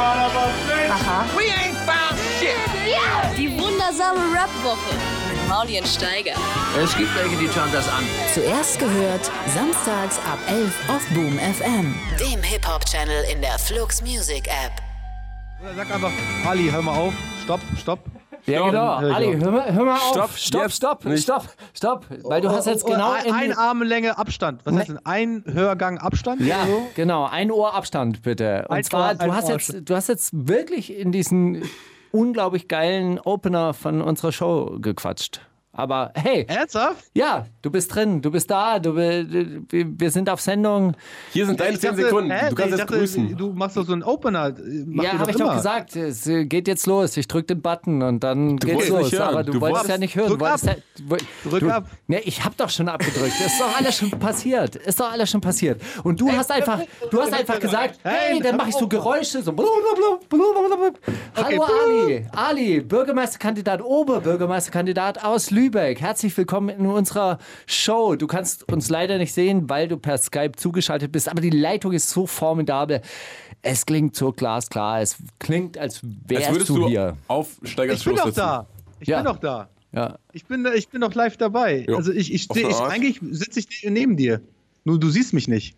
Aha. We ain't found shit. Die wundersame Rap-Woche mit Maulien Steiger. Es gibt welche, die schauen das an. Zuerst gehört, samstags ab 11 auf Boom FM. Dem Hip-Hop-Channel in der Flux Music App. Oder sag einfach, Ali, hör mal auf. Stopp, stopp. Ja, genau. Ali, hör mal, hör mal auf. Stopp, stopp, stopp, nicht. stopp, stopp. Weil du hast jetzt Oder genau ein, in ein Armlänge Abstand. Was heißt denn? Ein Hörgang Abstand? ja, so? genau, ein Ohr Abstand bitte. Und Ein zwar, Ohr, du hast Ohr jetzt, du hast jetzt wirklich in diesen unglaublich geilen Opener von unserer Show gequatscht. Aber hey, Ernsthaft? ja, du bist drin, du bist da, du, wir, sind auf Sendung. Hier sind deine Ich 10 dachte, Sekunden. hä? Du kannst ich jetzt dachte, grüßen. Du machst doch so einen Opener. Mach ja, habe ich immer. doch gesagt. Es äh, geht jetzt los. Ich drücke den Button und dann geht's wolltest los. nicht hören. Aber du, Du wolltest ja nicht hören. Drück du ab. Ja, du, Drück du, ab. Ne, ich habe doch schon abgedrückt. Ist doch alles schon passiert. Ist doch alles schon passiert. Und du hast einfach, du hast einfach gesagt, hey, dann mache ich so. Geräusche. So. Hallo Ali. Ali, Bürgermeisterkandidat, Oberbürgermeisterkandidat aus Lübeck. Herzlich willkommen in unserer Show. Du kannst uns leider nicht sehen, weil du per Skype zugeschaltet bist, aber die Leitung ist so formidabel. Es klingt so glasklar. Es klingt, als Als wärst würdest du, du hier. auf Steigers Ich bin doch da. Ich Ja. bin doch da. Ja. Ich bin, ich bin doch live dabei. Ja, Also ich, ich, ich eigentlich sitze ich neben dir. Nur du siehst mich nicht.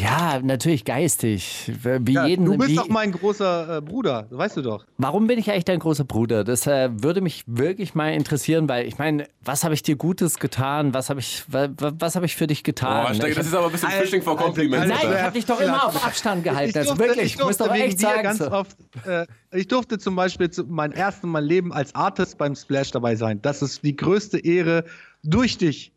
Ja, natürlich geistig. Wie Ja, jeden, du bist wie, doch mein großer äh, Bruder, das weißt du doch. Warum bin ich eigentlich dein großer Bruder? Das äh, würde mich wirklich mal interessieren, weil ich meine, was habe ich dir Gutes getan? Was habe ich, wa, wa, was habe ich für dich getan? Oh, ich das hab, ist aber ein bisschen Also, Fishing for also, Compliments. also, nein, ich habe dich doch immer auf Abstand gehalten. Ich Also durfte, wirklich, ich durfte doch wegen echt dir sagen. ganz So. oft, äh, ich durfte zum Beispiel zu, mein erstes Mal Leben als Artist beim Splash dabei sein. Das ist die größte Ehre durch dich.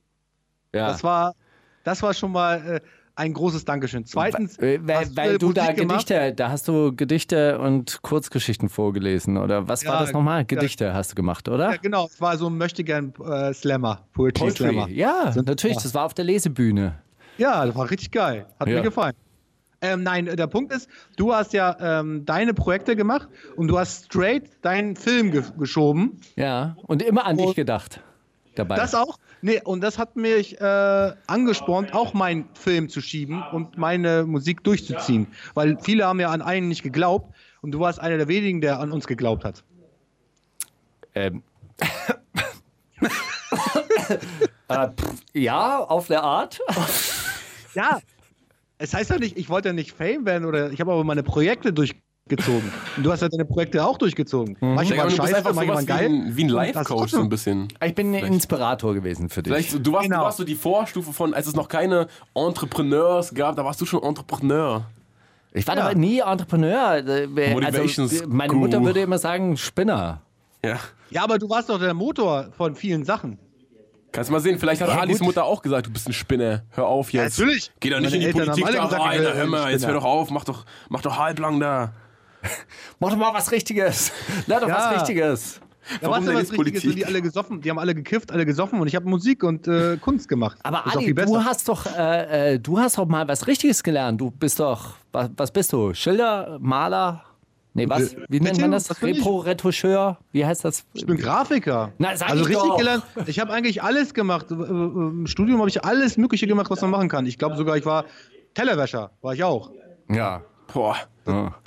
Ja. Das war, das war schon mal äh, ein großes Dankeschön. Zweitens, Äh, weil, hast weil du da gemacht? Gedichte, da hast du Gedichte und Kurzgeschichten vorgelesen oder was war Ja, das nochmal? ja. Gedichte hast du gemacht, oder? Ja, genau, es war so ein möchte gern äh, Slammer, Poetry, Slammer. Ja, Sind- natürlich, ja. das war auf der Lesebühne. Ja, das war richtig geil. Hat Ja. mir gefallen. Ähm, nein, der Punkt ist, du hast ja ähm, deine Projekte gemacht und du hast straight deinen Film ge geschoben. Ja, und immer an dich Und- gedacht dabei. Das auch? Nee, und das hat mich äh, angespornt, auch meinen Film zu schieben und meine Musik durchzuziehen. Weil viele haben ja an einen nicht geglaubt und du warst einer der wenigen, der an uns geglaubt hat. Ähm. äh, pff, ja, auf der Art. Ja, es heißt ja nicht, ich wollte ja nicht Fame werden oder ich habe aber meine Projekte durchgezogen. Und du hast ja deine Projekte auch durchgezogen. Manchmal waren du bist scheiße, einfach manchmal sowas wie geil. ein, wie ein Life-Coach so ein bisschen. Ich bin ein Inspirator gewesen für dich. Vielleicht, du, warst, Genau. du warst so die Vorstufe von, als es noch keine Entrepreneurs gab, da warst du schon Entrepreneur. Ich war Ja. doch nie Entrepreneur. Äh, Motivations Also, meine Guru. Mutter würde immer sagen, Spinner. Ja. Ja, aber du warst doch der Motor von vielen Sachen. Kannst du mal sehen, vielleicht hat Ja, Alis gut. Mutter auch gesagt, du bist ein Spinner. Hör auf jetzt. natürlich. Geh doch nicht Meine in die Eltern Politik da rein. Hör mal, jetzt hör doch auf, mach doch, mach doch halblang da. Mach doch mal was Richtiges. Lern doch Ja. was Richtiges. Da Warum warst du denn was jetzt Richtiges, Politik? und die alle gesoffen, die haben alle gekifft, alle gesoffen und ich habe Musik und äh, Kunst gemacht. Aber ist Ali, du hast doch, äh, äh, du hast doch mal was Richtiges gelernt. Du bist doch, was, was bist du? Schilder, Maler? Nee, was? Wie nennt man das? Was bin ich? Repro, Retoucheur? Wie heißt das? Ich bin Grafiker. Na, sag also ich richtig doch. gelernt. Ich habe eigentlich alles gemacht. Äh, äh, Im Studium habe ich alles Mögliche gemacht, was man machen kann. Ich glaube sogar, ich war Tellerwäscher, war ich auch. Ja. Boah.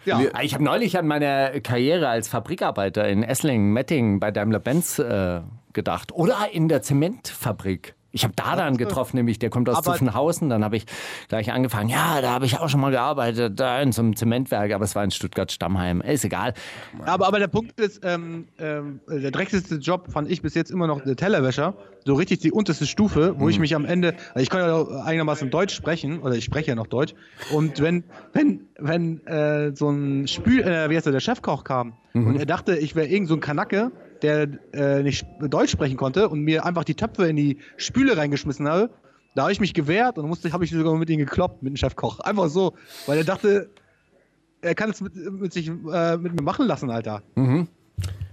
Ja. Ich habe neulich an meine Karriere als Fabrikarbeiter in Esslingen, Metting bei Daimler-Benz äh, gedacht. Oder in der Zementfabrik. Ich habe Dadan getroffen, nämlich der kommt aus Aber- Zuffenhausen. Dann habe ich gleich angefangen. Ja, da habe ich auch schon mal gearbeitet, da in so einem Zementwerk, aber es war in Stuttgart-Stammheim. Ist egal. Aber, aber der Punkt ist, ähm, ähm, der dreckigste Job fand ich bis jetzt immer noch der Tellerwäscher. So richtig die unterste Stufe, wo ich mich am Ende, also ich kann ja auch einigermaßen Deutsch sprechen, oder ich spreche ja noch Deutsch. Und wenn, wenn, wenn äh, so ein Spül, äh, wie heißt der, der Chefkoch kam und er dachte, ich wäre irgend so ein Kanacke, der äh, nicht Deutsch sprechen konnte und mir einfach die Töpfe in die Spüle reingeschmissen habe, da habe ich mich gewehrt und musste, habe ich sogar mit ihm gekloppt, mit dem Chefkoch. Einfach so, weil er dachte, er kann es mit, mit sich äh, mit mir machen lassen, Alter.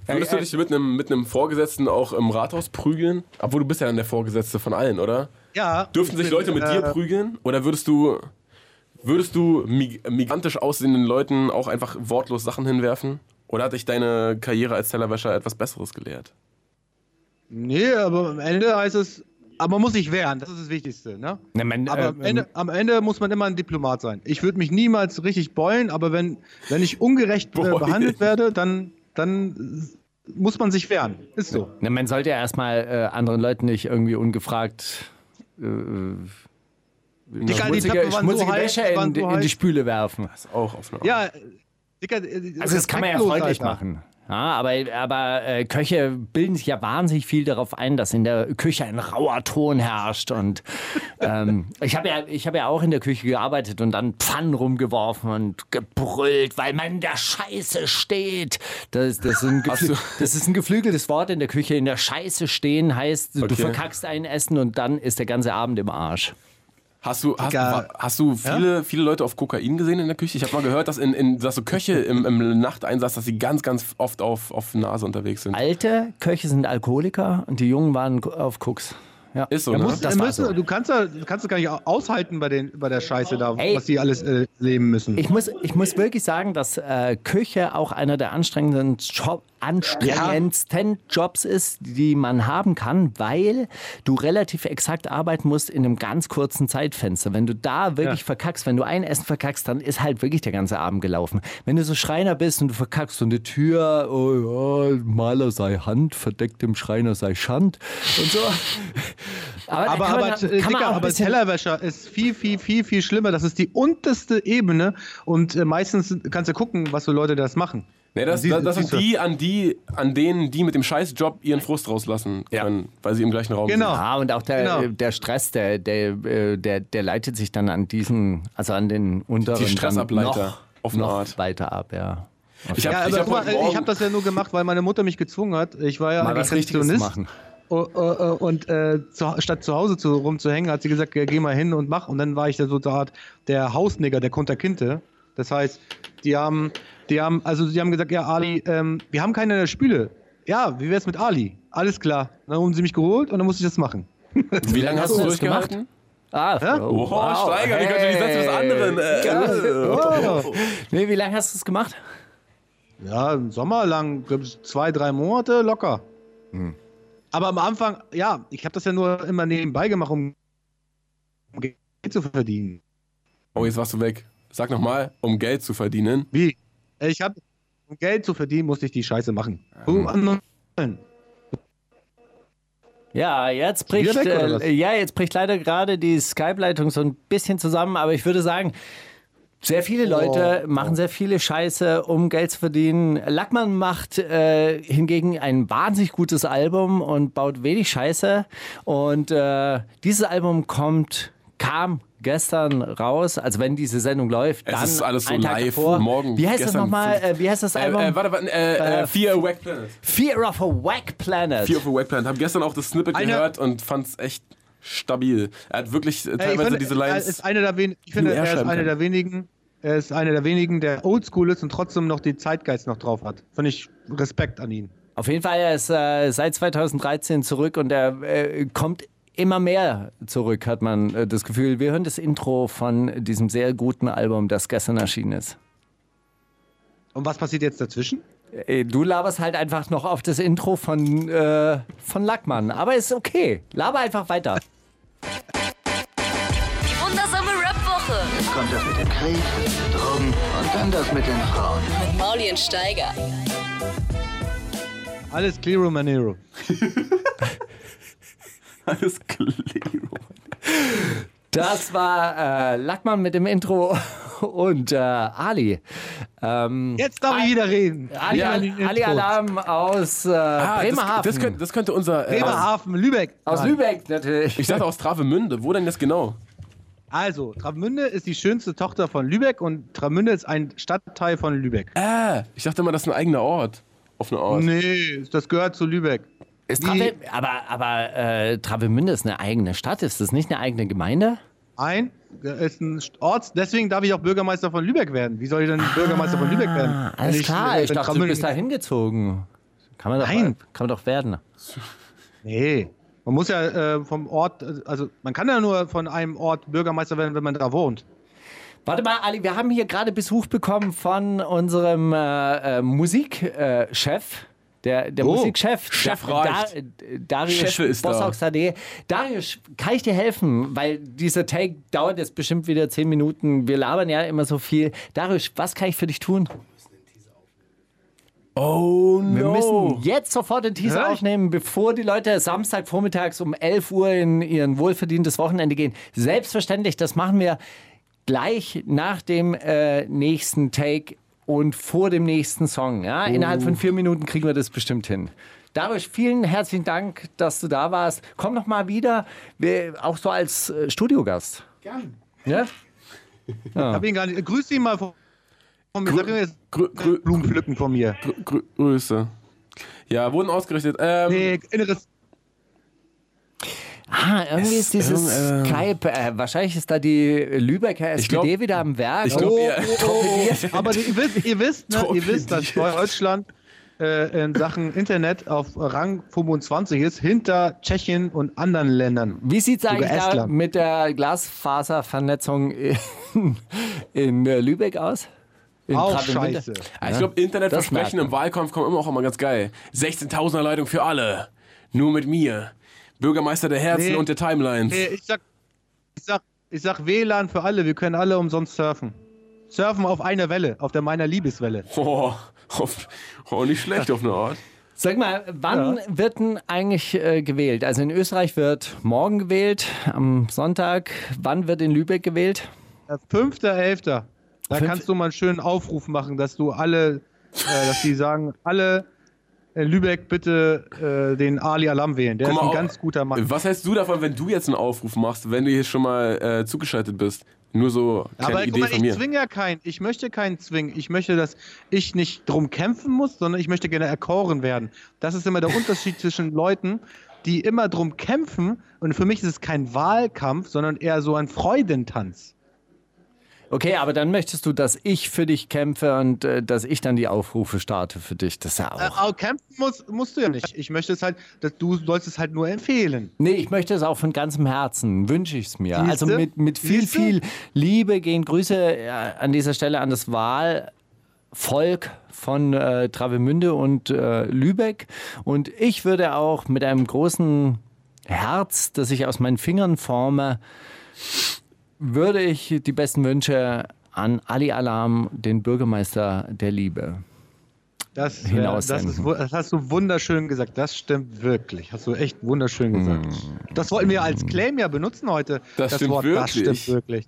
Würdest du dich mit einem mit einem Vorgesetzten auch im Rathaus prügeln? Obwohl du bist ja dann der Vorgesetzte von allen, oder? Ja. Dürften sich ich bin, Leute mit dir äh, prügeln? Oder würdest du würdest du mig migrantisch aussehenden Leuten auch einfach wortlos Sachen hinwerfen? Oder hat dich deine Karriere als Tellerwäscher etwas Besseres gelehrt? Nee, aber am Ende heißt es Aber man muss sich wehren, das ist das Wichtigste. Ne? Na, man, Aber äh, am, Ende, am Ende muss man immer ein Diplomat sein. Ich würde mich niemals richtig beulen, aber wenn, wenn ich ungerecht äh, behandelt werde, dann, dann äh, muss man sich wehren. Ist so. Na, man sollte ja erstmal äh, anderen Leuten nicht irgendwie ungefragt äh, Dicker, die schmutzige, so schmutzige heiß, Wäsche in, so in die. Spüle werfen. Auch auf eine Art. Ja, äh, Dicker, äh, Also das kann man ja freundlich Alter. machen. Ja, aber aber äh, Köche bilden sich ja wahnsinnig viel darauf ein, dass in der Küche ein rauer Ton herrscht. Und ähm, ich habe ja, ich hab ja auch in der Küche gearbeitet und dann Pfannen rumgeworfen und gebrüllt, weil man in der Scheiße steht. Das, das, ist ein geflü- du- das ist ein geflügeltes Wort in der Küche. In der Scheiße stehen heißt, du Okay. verkackst ein Essen und dann ist der ganze Abend im Arsch. Hast du, hast, hast du viele, viele Leute auf Kokain gesehen in der Küche? Ich habe mal gehört, dass, in, in, dass so Köche im, im Nachteinsatz, dass sie ganz, ganz oft auf, auf Nase unterwegs sind. Alte Köche sind Alkoholiker und die Jungen waren auf Koks. Ja. Ist so, ne? musst, Das müssen, so. Du kannst ja, kannst es gar nicht aushalten bei, den, bei der Scheiße da, Ey. was die alles äh, leben müssen. Ich muss, ich muss wirklich sagen, dass äh, Küche auch einer der anstrengendsten, Job, anstrengendsten Jobs ist, die man haben kann, weil du relativ exakt arbeiten musst in einem ganz kurzen Zeitfenster. Wenn du da wirklich Ja. verkackst, wenn du ein Essen verkackst, dann ist halt wirklich der ganze Abend gelaufen. Wenn du so Schreiner bist und du verkackst so eine Tür, oh ja, Maler sei Hand, verdeckt im Schreiner sei Schand und so. Aber, aber kann man, aber, kann äh, Dicker, aber Tellerwäscher ist viel, viel, viel, viel schlimmer. Das ist die unterste Ebene und äh, meistens kannst du gucken, was so Leute das machen. Nee, das, das, das sind die, an die, an denen die mit dem Scheißjob ihren Frust rauslassen können, weil sie im gleichen Raum Genau. sind. Ja, und auch der, Genau. der Stress, der, der, äh, der, der leitet sich dann an diesen, also an den unteren Die Stressableiter, noch, auf eine noch Art. weiter ab, ja. Ich habe Ja, ich aber hab mal, ich habe das ja nur gemacht, weil meine Mutter mich gezwungen hat. Ich war ja Mal was Richtiges machen. Oh, oh, oh, Und äh, zu, statt zu Hause zu, rumzuhängen, hat sie gesagt, ja, geh mal hin und mach. Und dann war ich da so eine Art der Hausnigger, der Kunterkinte. Das heißt, die haben, die haben, also die haben gesagt, ja, Ali, ähm, wir haben keine Spüle. Ja, wie wär's mit Ali? Alles klar. Dann haben sie mich geholt und dann musste ich das machen. wie lange hast du das durchgehalten? Ah, Oh, Steiger, wie könnte ich das was anderen? Äh, Oh. Nee, wie lange hast du es gemacht? Ja, im Sommer lang, zwei, drei Monate locker. Aber am Anfang, ja, ich habe das ja nur immer nebenbei gemacht, um Geld zu verdienen. Oh, jetzt warst du weg. Sag nochmal, um Geld zu verdienen. Wie? Ich habe, um Geld zu verdienen, musste ich die Scheiße machen. Um anderen. Ja, jetzt bricht, weg, äh, ja, jetzt bricht leider gerade die Skype-Leitung so ein bisschen zusammen, aber ich würde sagen, sehr viele Leute machen sehr viele Scheiße, um Geld zu verdienen. Lackmann macht äh, hingegen ein wahnsinnig gutes Album und baut wenig Scheiße. Und äh, dieses Album kommt, kam gestern raus, also wenn diese Sendung läuft, Es dann ist alles so live, davor. morgen, Wie heißt das nochmal? Äh, wie heißt das Äh, Album? äh, warte, warte, äh, äh, Fear Wack Planet. Fear of a Wack Planet. Fear of a Wack Planet. Hab gestern auch das Snippet Eine- gehört und fand's echt stabil. Er hat wirklich äh, teilweise finde, diese er Lines. ist einer der wen ich finde, er ist einer kann. der wenigen, er ist einer der wenigen, der oldschool ist und trotzdem noch die Zeitgeist noch drauf hat. Finde ich Respekt an ihn. Auf jeden Fall, er ist äh, seit 2013 zurück und er äh, kommt immer mehr zurück, hat man äh, das Gefühl. Wir hören das Intro von diesem sehr guten Album, das gestern erschienen ist. Und was passiert jetzt dazwischen? Äh, Du laberst halt einfach noch auf das Intro von, äh, von Lackmann. Aber ist okay. Laber einfach weiter. Die wundersame Rap-Woche kommt das mit dem Krieg, Drogen und dann das mit den Frauen. mit Mauli und Steiger. Alles Clearo Manero. Alles klar. Das war äh, Lackmann mit dem Intro und äh, Ali. Ähm, Jetzt darf ich wieder reden. Ali, Ja, Ali. Alarm aus äh, Ah, das, Bremerhaven. das, könnte, das könnte unser. Äh, Bremerhaven, Lübeck. aus Mann. Lübeck natürlich. ich dachte aus Travemünde. Wo denn das genau? Also, Travemünde ist die schönste Tochter von Lübeck und Travemünde ist ein Stadtteil von Lübeck. Äh, ich dachte immer, das ist ein eigener Ort. Auf eine Art. Nee, das gehört zu Lübeck. Ist Trave, aber aber äh, Travemünde ist eine eigene Stadt. Ist das nicht eine eigene Gemeinde? Ein ist ein Ort, deswegen darf ich auch Bürgermeister von Lübeck werden. Wie soll ich denn Bürgermeister von Lübeck werden? Ah, alles klar. äh, Ich dachte, du Travemünde- bist da hingezogen. Kann man doch, Nein. kann man doch werden. Nee. Man muss ja äh, vom Ort, also man kann ja nur von einem Ort Bürgermeister werden, wenn man da wohnt. Warte mal, Ali, wir haben hier gerade Besuch bekommen von unserem äh, äh, Musikchef. Der, der Oh, Musikchef, Chef Da- Darius Chefe ist da. Darius, kann ich dir helfen? Weil dieser Take dauert jetzt bestimmt wieder zehn Minuten. Wir labern ja immer so viel. Darius, was kann ich für dich tun? Oh no. Wir müssen jetzt sofort den Teaser ich? aufnehmen, bevor die Leute Samstagvormittags um 11 Uhr in ihren wohlverdientes Wochenende gehen. Selbstverständlich, das machen wir gleich nach dem äh, nächsten Take und vor dem nächsten Song. Ja? Innerhalb von vier Minuten kriegen wir das bestimmt hin. Darius, vielen herzlichen Dank, dass du da warst. Komm noch mal wieder, auch so als äh, Studiogast. Gern. Ja? Ich hab ihn gar nicht. Grüß ihn mal von, mir. Sag ihm jetzt Grü grü Blumen pflücken von mir. grü grü Grüße. Ja, wurden ausgerichtet. Ähm, Nee, inneres. Ah, irgendwie ist dieses irgend- äh, Skype, äh, wahrscheinlich ist da die Lübecker SPD glaub- wieder am Werk. ich glaub, Oh, oh, oh, oh. Aber ihr wisst, ihr wisst, ne, ihr wisst, dass Deutschland äh, in Sachen Internet auf Rang 25 ist, hinter Tschechien und anderen Ländern. Wie sieht es eigentlich da mit der Glasfaservernetzung in, in äh, Lübeck aus? Auch scheiße. Ah, Ich glaube, Internetversprechen im Wahlkampf kommen immer auch immer ganz geil. 16.000er Leitung für alle. Nur mit mir. Bürgermeister der Herzen Nee. und der Timelines. Nee, ich sag, ich sag, ich sag WLAN für alle, wir können alle umsonst surfen. Surfen auf einer Welle, auf der meiner Liebeswelle. Oh, auf, oh, nicht schlecht auf eine Art. Sag mal, wann wird denn eigentlich äh, gewählt? Also in Österreich wird morgen gewählt, am Sonntag. Wann wird in Lübeck gewählt? Äh, 5.11. Da Fünf- kannst du mal einen schönen Aufruf machen, dass du alle, äh, dass die sagen, alle Lübeck bitte äh, den Ali Alam wählen. Der Guck ist mal, ein ganz guter Mann. Was hältst du davon, wenn du jetzt einen Aufruf machst, wenn du hier schon mal äh, zugeschaltet bist? Nur so kleine Aber guck Idee mal, von ich mir. zwinge ja keinen. Ich möchte keinen zwingen. Ich möchte, dass ich nicht drum kämpfen muss, sondern ich möchte gerne erkoren werden. Das ist immer der Unterschied zwischen Leuten, die immer drum kämpfen. Und für mich ist es kein Wahlkampf, sondern eher so ein Freudentanz. Okay, aber dann möchtest du, dass ich für dich kämpfe und äh, dass ich dann die Aufrufe starte für dich. Das ist ja Äh, auch. aber kämpfen musst, musst du ja nicht. Ich möchte es halt, dass du sollst es halt nur empfehlen. Nee, ich möchte es auch von ganzem Herzen, wünsche ich es mir. Siehste? Also mit, mit viel, Siehste? viel Liebe gehen Grüße äh, an dieser Stelle an das Wahlvolk von äh, Travemünde und äh, Lübeck. Und ich würde auch mit einem großen Herz, das ich aus meinen Fingern forme, würde ich die besten Wünsche an Ali Alam, den Bürgermeister der Liebe. Das, äh, das, ist, das hast du wunderschön gesagt. Das stimmt wirklich. Hast du echt wunderschön gesagt. Das wollten wir als Claim ja benutzen heute. Mm. Das stimmt Wort, Das wirklich. stimmt wirklich.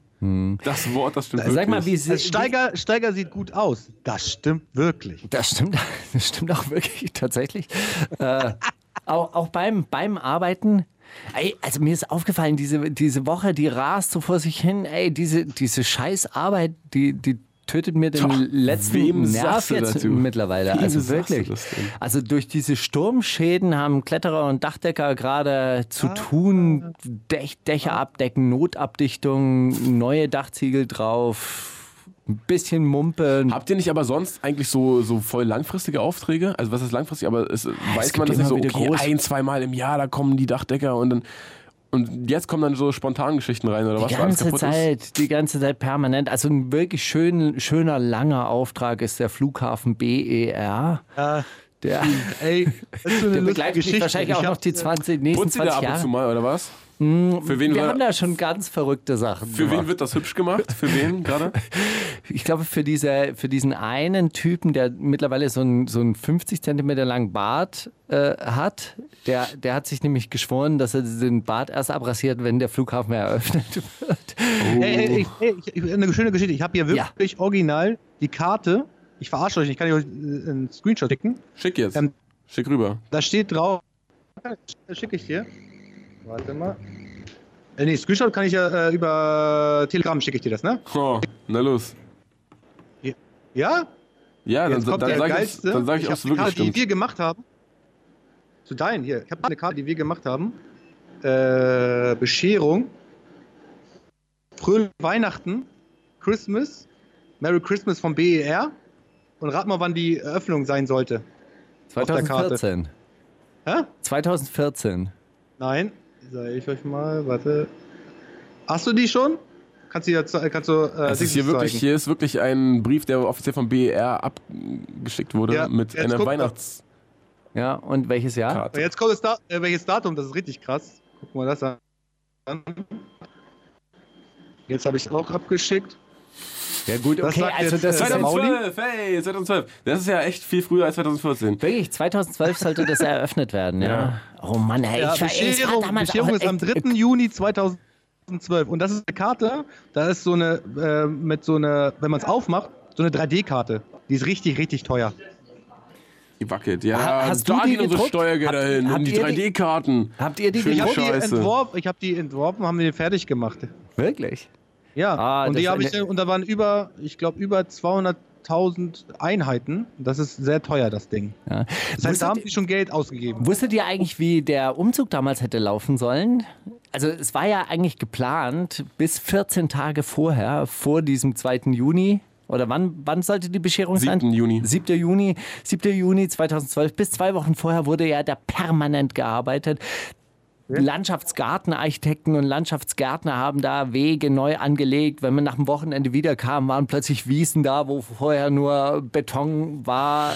Das Wort, das stimmt wirklich. Sag mal, wie, Also Steiger, Steiger sieht gut aus. Das stimmt wirklich. Das stimmt, das stimmt auch wirklich tatsächlich. äh, auch, auch beim, beim Arbeiten. Ey, also mir ist aufgefallen, diese, diese Woche, die rast so vor sich hin. Ey, diese, diese Scheißarbeit, die, die tötet mir den Doch, letzten wem Nerv jetzt dazu? mittlerweile. Wem also wirklich. das denn? Also durch diese Sturmschäden haben Kletterer und Dachdecker gerade zu Ah. tun. Däch, Dächer abdecken, Notabdichtung, neue Dachziegel drauf. Ein bisschen Mumpe, Habt ihr nicht aber sonst eigentlich so, so voll langfristige Aufträge? Also was ist langfristig? Aber es, weiß gibt man das nicht so, okay, groß- ein, zweimal im Jahr, da kommen die Dachdecker und dann und jetzt kommen dann so Spontangeschichten rein oder was Die weil alles ganze kaputt ist? Zeit, die ganze Zeit permanent. Also ein wirklich schön, schöner, langer Auftrag ist der Flughafen BER. Ja, Der, ey, das ist so eine der begleitet mich Geschichte. wahrscheinlich Ich auch noch die 20, nächsten Putzt ihr da 20 ab und zu Jahre. mal oder was? Für wen, Wir haben da schon ganz verrückte Sachen. für wen gemacht. wird das hübsch gemacht? Für wen gerade? Ich glaube, für, diese, für diesen einen Typen, der mittlerweile so einen so einen 50 Zentimeter langen Bart äh, hat, der, der hat sich nämlich geschworen, dass er den Bart erst abrasiert, wenn der Flughafen eröffnet wird. Ey, ey, ey, ey, ich, ich, eine schöne Geschichte. Ich habe hier Ja. wirklich original die Karte. Ich verarsche euch nicht, kann ich euch äh, einen Screenshot schicken. Schick jetzt. Ähm, Schick rüber. Da steht drauf. Schicke ich dir. Warte mal. Äh, nee, Screenshot kann ich ja äh, über Telegram schicke ich dir das, ne? Oh, na los. Ja? Ja, dann, Jetzt dann der sag ich, dann sag ich, ich ob es habe eine wirklich Karte, die stimmt. wir gemacht haben. Zu deinen hier. Ich habe eine Karte, die wir gemacht haben. Äh, Bescherung. Fröhliche Weihnachten. Christmas. Merry Christmas vom BER. Und rat mal, wann die Eröffnung sein sollte. der Karte. 2014. Hä? 2014. Nein. Sag ich euch mal. Warte. Hast du die schon? Kannst du jetzt kannst du äh, Es ist hier wirklich, zeigen. hier ist wirklich ein Brief, der offiziell vom BER abgeschickt wurde Ja, mit einer. Weihnachts. Ja, und welches Jahr? Karte. Jetzt kommt das da äh, welches Datum, das ist richtig krass. Guck mal das an. Jetzt habe ich es auch abgeschickt. Ja gut, Das okay, also das äh, ist der Mauli? 2012, hey, 2012. Das ist ja echt viel früher als 2014. wirklich 2012 sollte das eröffnet werden, ja. Ja. Oh Mann, hey, Ja, ich ey, es war Bescherung, damals Bescherung auch ist am echt- 3. Juni 2012. Und das ist eine Karte, da ist so eine, äh, mit so einer, wenn man es aufmacht, so eine 3D-Karte. Die ist richtig, richtig teuer. Die wackelt, ja. Ha- hast da du die gehen unsere? Steuergelder hin und die ihr die- 3D-Karten. Habt ihr die Schöne Ich habe gedruckt? die, entworfen, ich hab die entworfen, haben wir die fertig gemacht. Wirklich? Ja, Ah, und, die ich, und da waren über, ich glaube, über 200.000 Einheiten. Das ist sehr teuer, das Ding. Ja. Das heißt, da haben sie schon Geld ausgegeben. Wusstet ihr eigentlich, wie der Umzug damals hätte laufen sollen? Also es war ja eigentlich geplant, bis 14 Tage vorher, vor diesem 2. Juni. Oder wann, wann sollte die Bescherung sein? 7. Juni. 7. Juni, 7. Juni 2012. Bis zwei Wochen vorher wurde ja da permanent gearbeitet. Landschaftsgartenarchitekten und Landschaftsgärtner haben da Wege neu angelegt. Wenn man nach dem Wochenende wiederkam, waren plötzlich Wiesen da, wo vorher nur Beton war.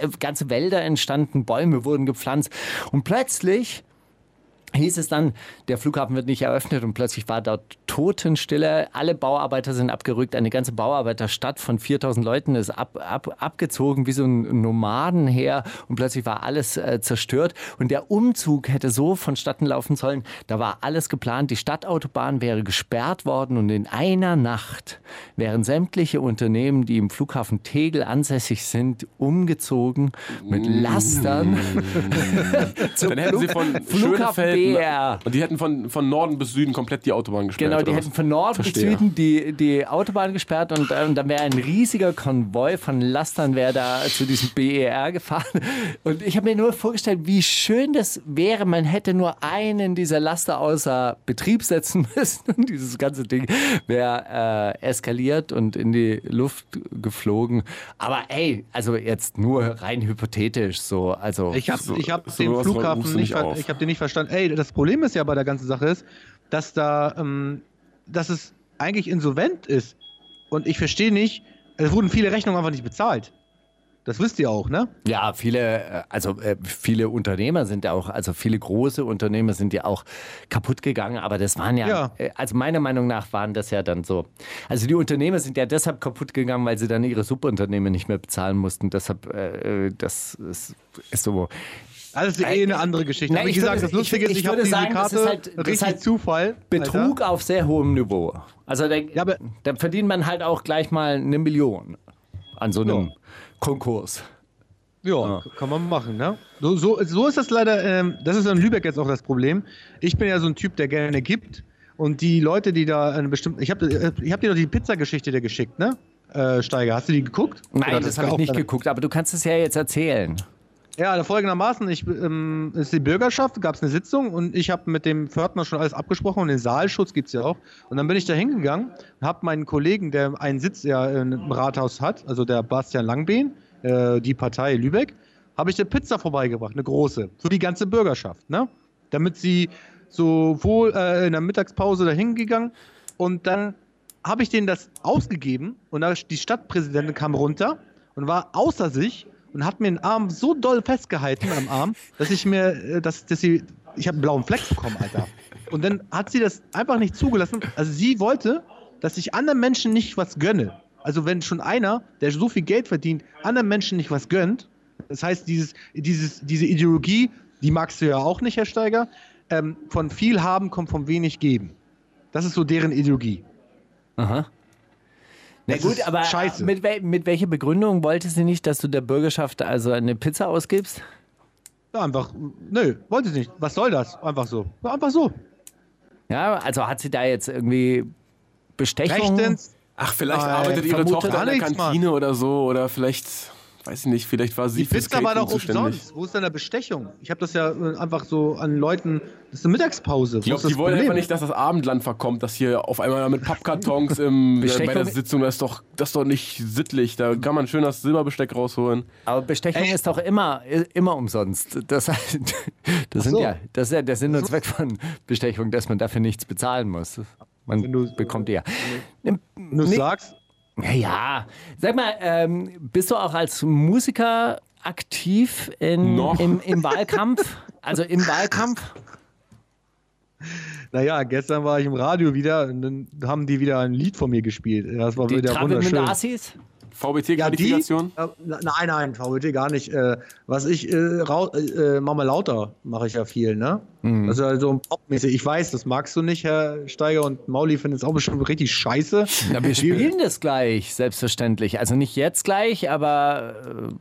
Äh, Ganze Wälder entstanden, Bäume wurden gepflanzt. Und plötzlich hieß es dann, der Flughafen wird nicht eröffnet und plötzlich war dort Totenstille. Alle Bauarbeiter sind abgerückt. Eine ganze Bauarbeiterstadt von 4000 Leuten ist ab, ab, abgezogen wie so ein Nomadenheer und plötzlich war alles äh, zerstört. Und der Umzug hätte so vonstatten laufen sollen. Da war alles geplant. Die Stadtautobahn wäre gesperrt worden und in einer Nacht wären sämtliche Unternehmen, die im Flughafen Tegel ansässig sind, umgezogen mit Lastern. zum Dann hätten sie von Flughafen Schönefeld BR. und die hätten von, von Norden bis Süden komplett die Autobahn gesperrt. Genau, die hätten was? von Norden bis Verstehe. Süden die, die Autobahn gesperrt und, äh, und dann wäre ein riesiger Konvoi von Lastern wäre da zu diesem BER gefahren. Und ich habe mir nur vorgestellt, wie schön das wäre, man hätte nur einen dieser Laster außer Betrieb setzen müssen und dieses ganze Ding wäre äh, eskaliert und in die Luft geflogen. Aber ey, also jetzt nur rein hypothetisch so, also Ich habe So- ich hab sowas den Flughafen nicht, ich hab den nicht verstanden. Ey, das Problem ist ja bei der ganzen Sache ist, dass da, ähm, dass es eigentlich insolvent ist. Und ich verstehe nicht, es wurden viele Rechnungen einfach nicht bezahlt. Das wisst ihr auch, ne? Ja, viele, äh, also äh, viele Unternehmer sind ja auch, also viele große Unternehmer sind ja auch kaputt gegangen, aber das waren ja, Ja. äh, also meiner Meinung nach waren das ja dann so. Also die Unternehmer sind ja deshalb kaputt gegangen, weil sie dann ihre Subunternehmen nicht mehr bezahlen mussten. Deshalb, äh, äh, das ist, ist so. Alles ist eh eine andere Geschichte. Nein, Aber wie ich gesagt, würde- das Lustige ich- ist, ich ich habe diese sagen, das Karte ist halt- das richtig halt Zufall. Betrug auf sehr hohem Niveau. Also da, Ja, da verdient man halt auch gleich mal eine Million an so einem Konkurs. Ja, kann man machen, ne? So, so, so ist das leider, ähm, das ist in Lübeck jetzt auch das Problem. Ich bin ja so ein Typ, der gerne gibt. Und die Leute, die da eine bestimmte. Ich habe ich hab dir doch die Pizzageschichte geschickt, ne? Äh, Steiger, hast du die geguckt? Oder Nein, hat das habe ich nicht geguckt, aber du kannst es ja jetzt erzählen. Ja, folgendermaßen, ich, ähm, ist die Bürgerschaft, gab es eine Sitzung und ich habe mit dem Pförtner schon alles abgesprochen und den Saalschutz gibt es ja auch. Und dann bin ich da hingegangen und habe meinen Kollegen, der einen Sitz ja im Rathaus hat, also der Bastian Langbehn, äh, die Partei Lübeck, habe ich eine Pizza vorbeigebracht, eine große, für die ganze Bürgerschaft, ne? Damit sie sowohl äh, in der Mittagspause da hingegangen und dann habe ich denen das ausgegeben und die Stadtpräsidentin kam runter und war außer sich und hat mir den Arm so doll festgehalten am Arm, dass ich mir, äh, dass, dass sie, ich habe einen blauen Fleck bekommen, Alter. Und dann hat sie das einfach nicht zugelassen. Also sie wollte, dass ich anderen Menschen nicht was gönne. Also wenn schon einer, der so viel Geld verdient, anderen Menschen nicht was gönnt, das heißt, dieses, dieses, diese Ideologie, die magst du ja auch nicht, Herr Steiger, ähm, von viel haben kommt vom wenig geben. Das ist so deren Ideologie. Aha. Na Das gut, aber scheiße. mit, wel mit welcher Begründung wollte sie nicht, dass du der Bürgerschaft also eine Pizza ausgibst? Ja, einfach, nö, wollte sie nicht. Was soll das? Einfach so. Ja, einfach so. Ja, also hat sie da jetzt irgendwie Bestechung? Rechtens. Ach, vielleicht Äh, arbeitet ihre vermute Tochter in der Kantine oder so. Oder vielleicht, weiß ich nicht, vielleicht war sie Die Pizza war doch zuständig. umsonst. Wo ist denn der Bestechung? Ich habe das ja äh, einfach so an Leuten. Das ist eine Mittagspause. Ich glaube, die wollen einfach nicht, dass das Abendland verkommt, dass hier auf einmal mit Pappkartons im, äh, bei Bestechung- der Sitzung, das ist, doch, das ist doch nicht sittlich. Da kann man schön das Silberbesteck rausholen. Aber Bestechung Ey. ist doch immer, immer umsonst. Das, das, sind so. ja, das ist ja der Sinn und Zweck von Bestechung, dass man dafür nichts bezahlen muss. Man Wenn du- bekommt ja. Wenn du Nee. sagst, Ja, sag mal, ähm, bist du auch als Musiker aktiv in, im, im Wahlkampf? Also im Wahlkampf? Naja, gestern war ich im Radio wieder und dann haben die wieder ein Lied von mir gespielt. Das war Die wieder Travel mit wunderschön. Assis? Ja, die, VBT-Qualifikation? äh, nein, nein, VWT gar nicht. Äh, was ich, äh, rau, äh, äh, Mama Lauter mache ich ja viel, ne? Mhm. Also also popmäßig. Ich weiß, das magst du nicht, Herr Steiger, und Mauli findet es auch bestimmt richtig scheiße. Ja, wir spielen das gleich, selbstverständlich. Also nicht jetzt gleich, aber äh,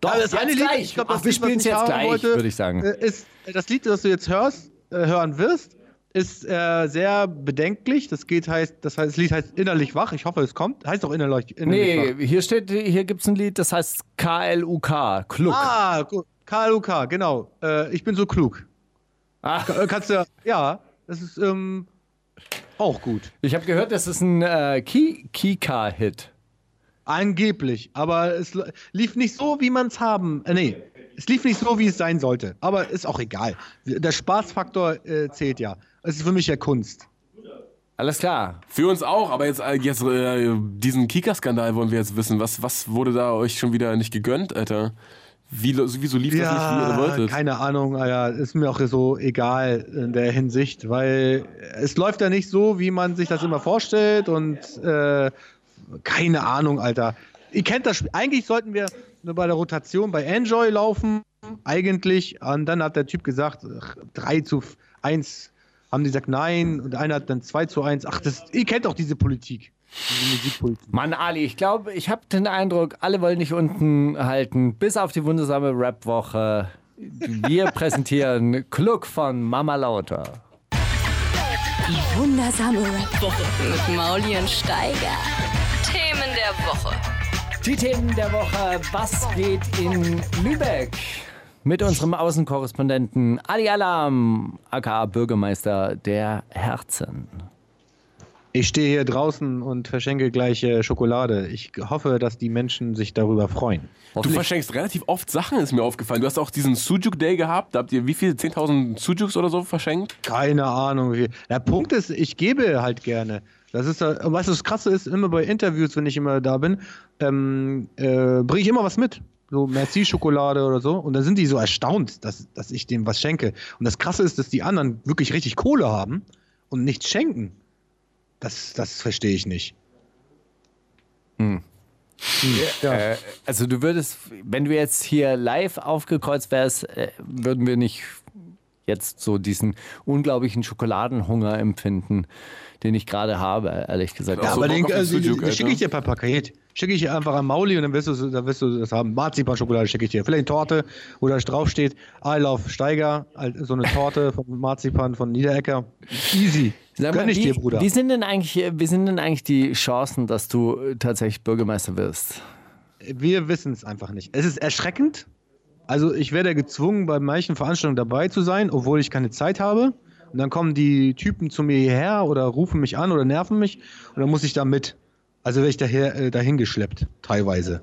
doch, Aber das eine Lied, gleich. ich glaub, Ach, das wir Lied, was spielen es jetzt gleich, würde ich sagen. Äh, ist, das Lied, das du jetzt hörst, hören wirst, ist äh, sehr bedenklich. Das geht heißt, das, heißt, das Lied heißt innerlich wach. Ich hoffe, es kommt. Heißt doch innerlich, innerlich Nee, hier steht, hier gibt es ein Lied, das heißt KLUK, wach. Ah, gut. KLUK, genau. Äh, ich bin so klug. Ach. Äh, Kannst du, ja, das ist ähm, auch gut. Ich habe gehört, das ist ein äh, Ki- Kika-Hit. Angeblich. Aber es lief nicht so, wie man es haben. Äh, nee, es lief nicht so, wie es sein sollte. Aber ist auch egal. Der Spaßfaktor äh, zählt ja. Es ist für mich ja Kunst. Alles klar. Für uns auch, aber jetzt, äh, jetzt äh, diesen Kika-Skandal wollen wir jetzt wissen. Was, was wurde da euch schon wieder nicht gegönnt, Alter? Wie, wieso lief das nicht, wie ihr Ja, wolltet? keine Ahnung, Alter. ist mir auch so egal in der Hinsicht, weil es läuft ja nicht so, wie man sich das immer vorstellt und äh, keine Ahnung, Alter. Ihr kennt das Spiel. Eigentlich sollten wir bei der Rotation bei Enjoy laufen, eigentlich. Und dann hat der Typ gesagt, ach, 3 zu 1 haben die gesagt nein und einer hat dann 2 zu 1. Ach, das, ihr kennt doch diese Politik. Diese Musikpolitik. Mann, Ali, ich glaube, ich habe den Eindruck, alle wollen dich unten halten, bis auf die wundersame Rap-Woche. Wir präsentieren Kluck von Mama Lauter. Die wundersame Rap-Woche mit Mauli und Steiger. Themen der Woche. Die Themen der Woche. Was geht in Lübeck? Mit unserem Außenkorrespondenten Ali Alam, aka Bürgermeister der Herzen. Ich stehe hier draußen und verschenke gleich äh, Schokolade. Ich hoffe, dass die Menschen sich darüber freuen. Du verschenkst relativ oft Sachen, ist mir aufgefallen. Du hast auch diesen Sujuk Day gehabt. Da habt ihr wie viel? 10.000 Sujuks oder so verschenkt? Keine Ahnung. Der Punkt ist, ich gebe halt gerne. Das ist, äh, was das Krasse ist, immer bei Interviews, wenn ich immer da bin, ähm, äh, bringe ich immer was mit. So Merci-Schokolade oder so. Und dann sind die so erstaunt, dass, dass ich dem was schenke. Und das Krasse ist, dass die anderen wirklich richtig Kohle haben und nichts schenken. Das, das verstehe ich nicht. Äh, also du würdest, wenn du jetzt hier live aufgekreuzt wärst, äh, würden wir nicht jetzt so diesen unglaublichen Schokoladenhunger empfinden, den ich gerade habe, ehrlich gesagt. Ja, aber den, den schicke ich dir per Paket. Schicke ich dir einfach an Mauli und dann wirst du, dann wirst du das haben. Marzipan-Schokolade schicke ich dir. Vielleicht eine Torte, wo da drauf steht, I love Steiger, so eine Torte von Marzipan von Niederecker. Easy. Sag mal, ich wie, dir, Bruder. Wie sind, denn eigentlich, wie sind denn eigentlich die Chancen, dass du tatsächlich Bürgermeister wirst? Wir wissen es einfach nicht. Es ist erschreckend. Also ich werde gezwungen, bei manchen Veranstaltungen dabei zu sein, obwohl ich keine Zeit habe. Und dann kommen die Typen zu mir hierher oder rufen mich an oder nerven mich und dann muss ich da mit. Also werde ich daher, äh, dahin geschleppt, teilweise.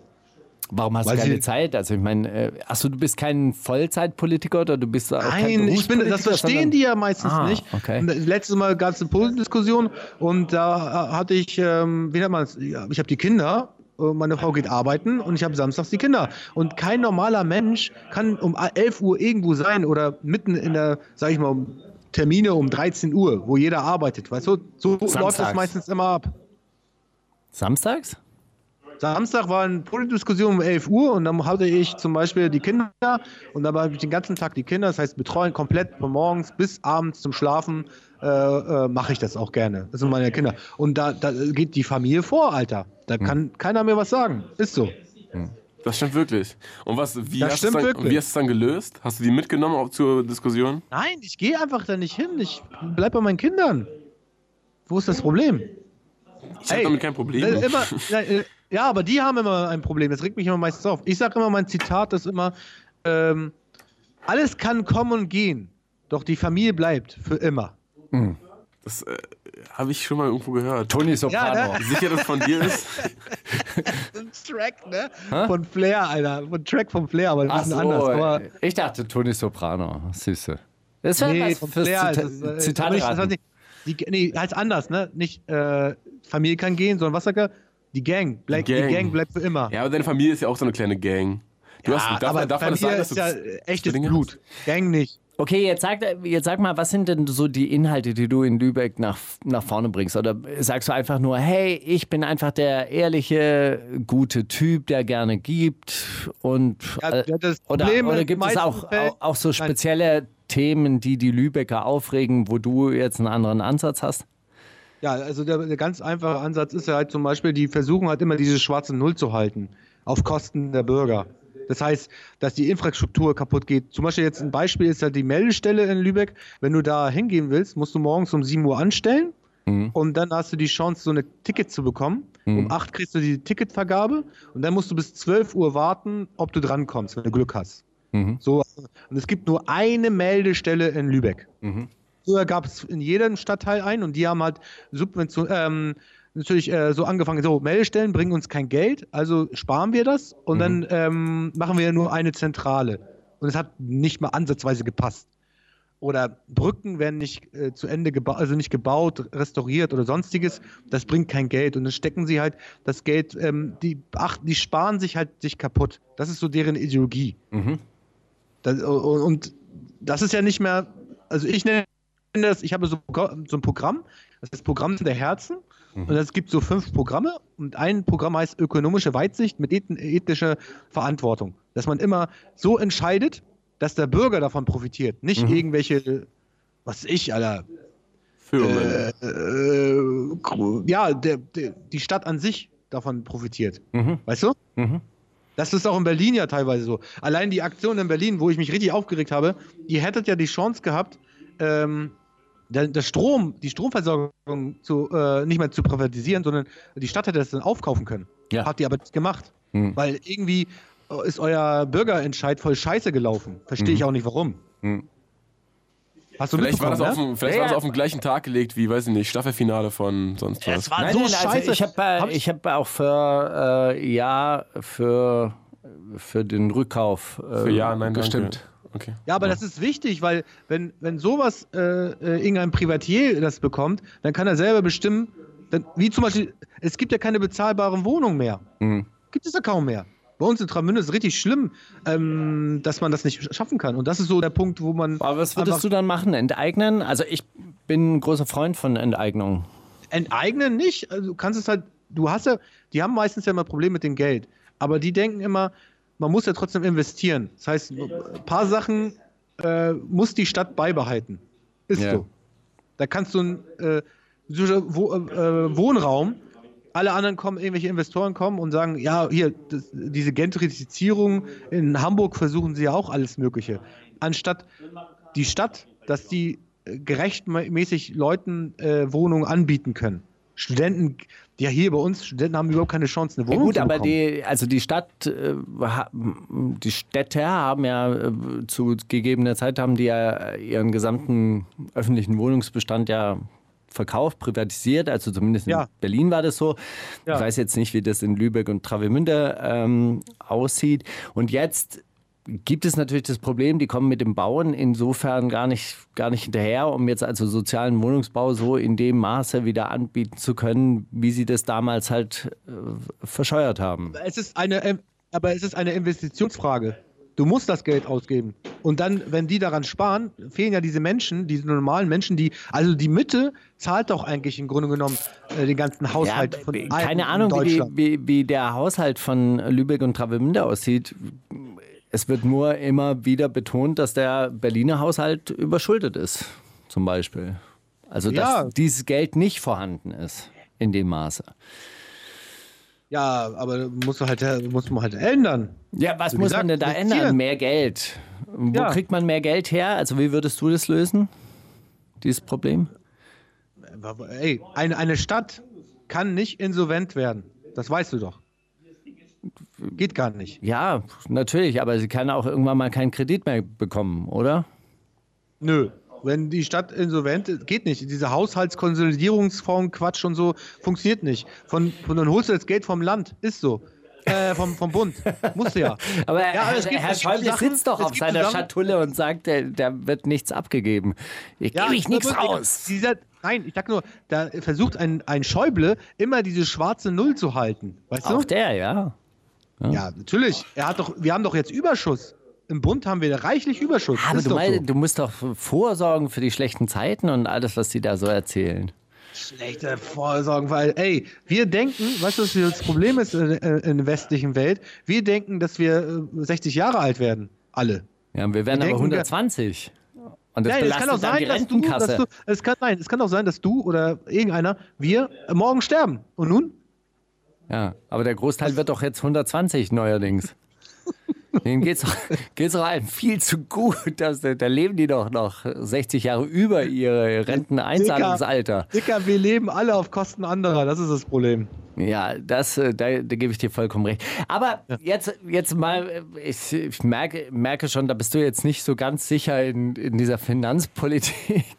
Warum hast Weil du keine Zeit? Also ich meine, äh, achso, du bist kein Vollzeitpolitiker oder du bist auch kein Nein, ich bin, das verstehen die ja meistens Ah, nicht. okay. Und Letztes Mal gab es eine Podiumsdiskussion und da äh, hatte ich, ähm, wie nennt man es, ich habe die Kinder, äh, meine Frau geht arbeiten und ich habe samstags die Kinder. Und kein normaler Mensch kann um 11 Uhr irgendwo sein oder mitten in der, sag ich mal, Termine um 13 Uhr, wo jeder arbeitet. Weißt du, so läuft das Samstags. meistens immer ab. Samstags? Samstag war eine Podiumsdiskussion um 11 Uhr und dann hatte ich zum Beispiel die Kinder und dann habe ich den ganzen Tag die Kinder, das heißt betreuen komplett von morgens bis abends zum Schlafen äh, äh, mache ich das auch gerne. Das sind meine Kinder. Und da, da geht die Familie vor, Alter. Da Hm. kann keiner mehr was sagen. Ist so. Das stimmt wirklich. Und was, wie, Das hast du es stimmt dann, wie hast du es dann gelöst? Hast du die mitgenommen auch zur Diskussion? Nein, ich gehe einfach da nicht hin. Ich bleib bei meinen Kindern. Wo ist das Problem? Ich habe damit kein Problem. Äh, immer, äh, ja, aber die haben immer ein Problem. Das regt mich immer meistens auf. Ich sage immer, mein Zitat ist immer: ähm, Alles kann kommen und gehen, doch die Familie bleibt für immer. Das äh, habe ich schon mal irgendwo gehört. Toni Soprano. Ja, ne? Sicher, dass von dir ist? Ein Track, ne? Von Flair, Alter. Von Track von Flair, aber ein Ach bisschen so, anders. Aber ich dachte Toni Soprano. Süße. Das wäre nee, was von fürs Flair Zita ist äh, Zitat nicht, das heißt nicht, die, nee, heißt anders, ne? Nicht äh, Familie kann gehen, sondern was sagt er? Die Gang. Bleib, die, Gang. Gang. bleibt für immer. Ja, aber deine Familie ist ja auch so eine kleine Gang. Du hast, darf, aber darf bei man das sagen, dass ist du ja echtes Blut. Gang nicht. Okay, jetzt sag, jetzt sag mal, was sind denn so die Inhalte, die du in Lübeck nach, nach vorne bringst? Oder sagst du einfach nur, hey, ich bin einfach der ehrliche, gute Typ, der gerne gibt? Und, Ja, äh, ja, das oder, oder gibt es auch, auch, auch so Nein. spezielle Themen, die die Lübecker aufregen, wo du jetzt einen anderen Ansatz hast? Ja, also der, der ganz einfache Ansatz ist ja halt zum Beispiel, die versuchen halt immer diese schwarze Null zu halten, auf Kosten der Bürger. Das heißt, dass die Infrastruktur kaputt geht. Zum Beispiel jetzt ein Beispiel ist halt die Meldestelle in Lübeck. Wenn du da hingehen willst, musst du morgens um 7 Uhr anstellen und dann hast du die Chance, so eine Ticket zu bekommen. Um 8 kriegst du die Ticketvergabe und dann musst du bis 12 Uhr warten, ob du drankommst, wenn du Glück hast. So, und es gibt nur eine Meldestelle in Lübeck. Früher gab es in jedem Stadtteil einen und die haben halt Subvention, ähm, natürlich äh, so angefangen, so Meldestellen bringen uns kein Geld, also sparen wir das und dann ähm, machen wir nur eine Zentrale. Und es hat nicht mal ansatzweise gepasst. Oder Brücken werden nicht äh, zu Ende gebaut, also nicht gebaut, restauriert oder sonstiges. Das bringt kein Geld. Und dann stecken sie halt das Geld, ähm, die, ach, die sparen sich halt sich kaputt. Das ist so deren Ideologie. Das, und, und das ist ja nicht mehr, also ich nenne das, ich habe so, so ein Programm, das ist Programm der Herzen. Und es gibt so fünf Programme und ein Programm heißt ökonomische Weitsicht mit eth ethnischer Verantwortung. Dass man immer so entscheidet, dass der Bürger davon profitiert, nicht irgendwelche, was ich, Alter, äh, gro- ja, der, der, die Stadt an sich davon profitiert. Weißt du? Das ist auch in Berlin ja teilweise so. Allein die Aktion in Berlin, wo ich mich richtig aufgeregt habe, ihr hättet ja die Chance gehabt, ähm, der, der Strom, die Stromversorgung zu, äh, nicht mehr zu privatisieren, sondern die Stadt hätte das dann aufkaufen können. Ja. Habt ihr aber nicht gemacht. Weil irgendwie äh, ist euer Bürgerentscheid voll scheiße gelaufen. Verstehe ich auch nicht warum. Hast du Vielleicht war, das auf mitbekommen, dem, vielleicht Ja, war das auf den gleichen Tag gelegt wie, weiß ich nicht, Staffelfinale von sonst was. Es war Nein, so nein, scheiße. also ich habe Hab äh, ich hab auch für äh, ja für für den Rückkauf äh, Für ja, nein, gestimmt. Danke. Okay. Ja, aber das ist wichtig, weil wenn, wenn sowas äh, äh, irgendein Privatier das bekommt, dann kann er selber bestimmen, dann, wie zum Beispiel, es gibt ja keine bezahlbaren Wohnungen mehr. Gibt es ja kaum mehr. Bei uns in Tramünde ist es richtig schlimm, ähm, dass man das nicht schaffen kann. Und das ist so der Punkt, wo man Aber was würdest du dann machen? Enteignen? Also ich bin ein großer Freund von Enteignung. enteignen nicht. Also du kannst es halt, du hast ja, die haben meistens ja immer Probleme mit dem Geld. Aber die denken immer, man muss ja trotzdem investieren. Das heißt, ein paar Sachen äh, muss die Stadt beibehalten. Ist Ja. so. Da kannst du einen äh, äh, Wohnraum, alle anderen kommen, irgendwelche Investoren kommen und sagen, ja, hier, das, diese Gentrifizierung in Hamburg versuchen sie ja auch alles Mögliche. Anstatt die Stadt, dass die äh, gerechtmäßig Leuten äh, Wohnungen anbieten können. Studenten, ja hier bei uns, Studenten haben überhaupt keine Chance, eine Ja, Wohnung gut, zu aber bekommen. die, also die Stadt, äh, die Städte haben ja äh, zu gegebener Zeit haben die ja ihren gesamten öffentlichen Wohnungsbestand ja verkauft, privatisiert, also zumindest in Ja. Berlin war das so. Ja. Ich weiß jetzt nicht, wie das in Lübeck und Travemünde ähm, aussieht. Und jetzt gibt es natürlich das Problem, die kommen mit dem Bauen insofern gar nicht, gar nicht hinterher, um jetzt also sozialen Wohnungsbau so in dem Maße wieder anbieten zu können, wie sie das damals halt äh, verscheuert haben. es ist eine, ähm, aber es ist eine Investitionsfrage. Du musst das Geld ausgeben. Und dann, wenn die daran sparen, fehlen ja diese Menschen, diese normalen Menschen, die, also die Mitte zahlt doch eigentlich im Grunde genommen äh, den ganzen Haushalt von b- allen keine in Ahnung, wie, wie, wie der Haushalt von Lübeck und Travemünde aussieht. Es wird nur immer wieder betont, dass der Berliner Haushalt überschuldet ist, zum Beispiel. Also, dass Ja. dieses Geld nicht vorhanden ist in dem Maße. Ja, aber muss man halt, muss man halt ändern. Ja, was Wie muss gesagt, man denn da ändern? Mehr Geld. Wo Ja. kriegt man mehr Geld her? Also, wie würdest du das lösen, dieses Problem? Ey, eine, eine Stadt kann nicht insolvent werden. Das weißt du doch. Geht gar nicht. Ja, natürlich, aber sie kann auch irgendwann mal keinen Kredit mehr bekommen, oder? Nö. Wenn die Stadt insolvent ist, geht nicht. Diese Haushaltskonsolidierungsfonds, Quatsch und so, funktioniert nicht. Von, von dann holst du das Geld vom Land. Ist so. Äh, vom, vom Bund. Musst du ja. Aber Ja, Herr, es gibt- Herr Schäuble Sachen- sitzt doch auf seiner Sachen- Schatulle und sagt, da, da wird nichts abgegeben. Ich gebe ich nichts raus. Dieser, nein, ich sag nur, da versucht ein, ein Schäuble immer diese schwarze Null zu halten. Weißt Auch du? der, ja. Ja, natürlich. Er hat doch, wir haben doch jetzt Überschuss. Im Bund haben wir reichlich Überschuss. Aber du, meinst, so. du musst doch vorsorgen für die schlechten Zeiten und alles, was die da so erzählen. Schlechte Vorsorgen, weil, ey, wir denken, weißt du, was das Problem ist äh, äh, in der westlichen Welt? Wir denken, dass wir äh, 60 Jahre alt werden. Alle. Ja, wir werden Wir aber denken, 120. Und das Nein, es kann auch sein, dass du, dass du, es kann, nein, es kann auch sein, dass du oder irgendeiner, wir äh, morgen sterben. Und nun? Ja, aber der Großteil wird doch jetzt 120 neuerdings. Denen geht's doch, geht's doch allen viel zu gut. Das, da leben die doch noch 60 Jahre über ihr Renteneinzahlungsalter. Dicker, wir leben alle auf Kosten anderer. Das ist das Problem. Ja, das, äh, da, da gebe ich dir vollkommen recht. Aber jetzt, jetzt mal, äh, ich, ich merke, merke schon, da bist du jetzt nicht so ganz sicher in, in dieser Finanzpolitik.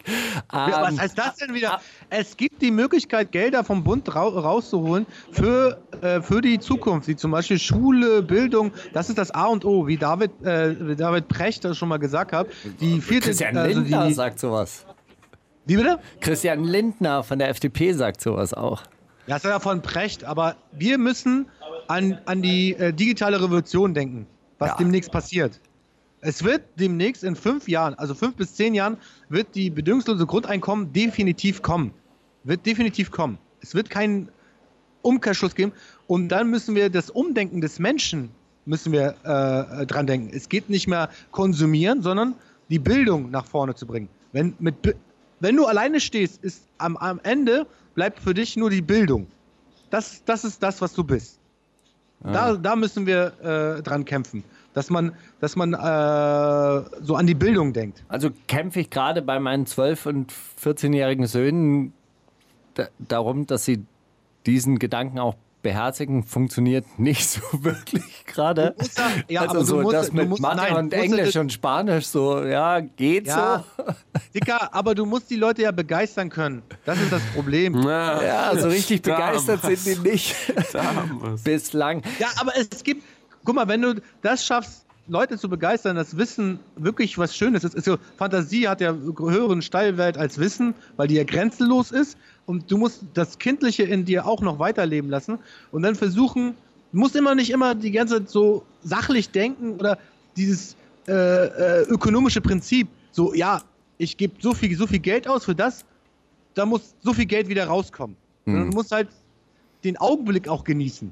Ja, was Ähm, heißt das denn wieder? Es gibt die Möglichkeit, Gelder vom Bund rau rauszuholen für, äh, für die Zukunft, wie zum Beispiel Schule, Bildung. Das ist das A und O, wie David, äh, wie David Precht das schon mal gesagt hat. Die vierte, Christian also Lindner die, sagt sowas. Wie bitte? Christian Lindner von der FDP sagt sowas auch. Ja, das ist ja von Precht, aber wir müssen an, an die äh, digitale Revolution denken, was Ja. demnächst passiert. Es wird demnächst in fünf Jahren, also fünf bis zehn Jahren, wird die bedingungslose Grundeinkommen definitiv kommen. Wird definitiv kommen. Es wird keinen Umkehrschluss geben. Und dann müssen wir das Umdenken des Menschen müssen wir äh, dran denken. Es geht nicht mehr konsumieren, sondern die Bildung nach vorne zu bringen. Wenn, mit, wenn du alleine stehst, ist am, am Ende bleibt für dich nur die Bildung. Das, das ist das, was du bist. Da, da müssen wir äh, dran kämpfen, dass man, dass man äh, so an die Bildung denkt. Also kämpfe ich gerade bei meinen 12- und 14-jährigen Söhnen da, darum, dass sie diesen Gedanken auch beherzigen, funktioniert nicht so wirklich gerade. ja- ja, also aber du so musst- das du mit musst- Mathe nein, und Englisch und Spanisch so, ja, geht Ja, so. Dicker, aber du musst die Leute ja begeistern können. Das ist das Problem. Na, Ja, so richtig Da begeistert sind die nicht bislang. Ja, aber es gibt, guck mal, wenn du das schaffst, Leute zu begeistern, das Wissen wirklich was Schönes ist. ist so, Fantasie hat ja höheren Steilwert als Wissen, weil die ja grenzenlos ist. Und du musst das Kindliche in dir auch noch weiterleben lassen. Und dann versuchen, du musst immer nicht immer die ganze Zeit so sachlich denken oder dieses äh, äh, ökonomische Prinzip. So, ja, ich gebe so viel, so viel Geld aus für das, da muss so viel Geld wieder rauskommen. Du musst halt den Augenblick auch genießen.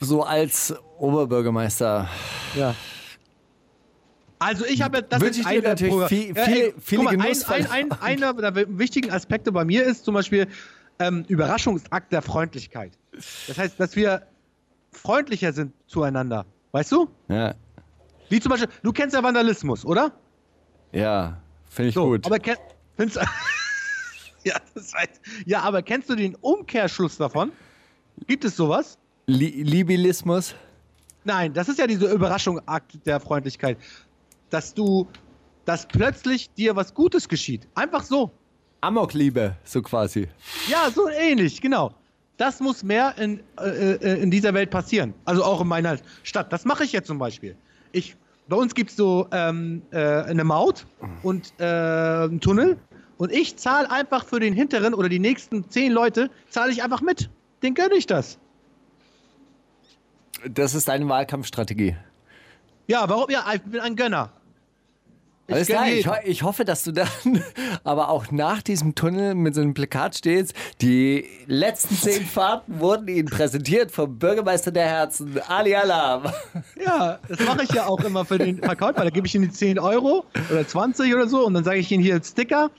So als Oberbürgermeister. Ja. Also ich habe das Wünsche ist ich dir natürlich Pro- viel- Ja, ey, viele mal, ein, Genussfall. ein, ein, Einer der wichtigen Aspekte bei mir ist zum Beispiel ähm, Überraschungsakt der Freundlichkeit. Das heißt, dass wir freundlicher sind zueinander. Weißt du? Ja, Wie zum Beispiel, du kennst ja Vandalismus, oder? ja finde ich So, gut. Aber kenn, findest, ja, das heißt, ja, aber kennst du den Umkehrschluss davon? Gibt es sowas? Li Libilismus? Nein, das ist ja dieser Überraschungsakt der Freundlichkeit. Dass du, dass plötzlich dir was Gutes geschieht. Einfach so. Amokliebe, so quasi. Ja, so ähnlich, genau. Das muss mehr in, äh, äh, in dieser Welt passieren. Also auch in meiner Stadt. Das mache ich jetzt zum Beispiel. Ich, bei uns gibt es so ähm, äh, eine Maut und äh, einen Tunnel. Und ich zahle einfach für den hinteren oder die nächsten zehn Leute, zahle ich einfach mit. Den gönne ich das. Das ist deine Wahlkampfstrategie. Ja, warum? Ja, ich bin ein Gönner. Ich Alles klar, ich, ho ich hoffe, dass du dann aber auch nach diesem Tunnel mit so einem Plakat stehst. Die letzten zehn Fahrten wurden Ihnen präsentiert vom Bürgermeister der Herzen, Ali Alam. Ja, das mache ich ja auch immer für den Verkauf, weil da gebe ich ihnen die 10 Euro oder 20 oder so und dann sage ich ihnen hier Sticker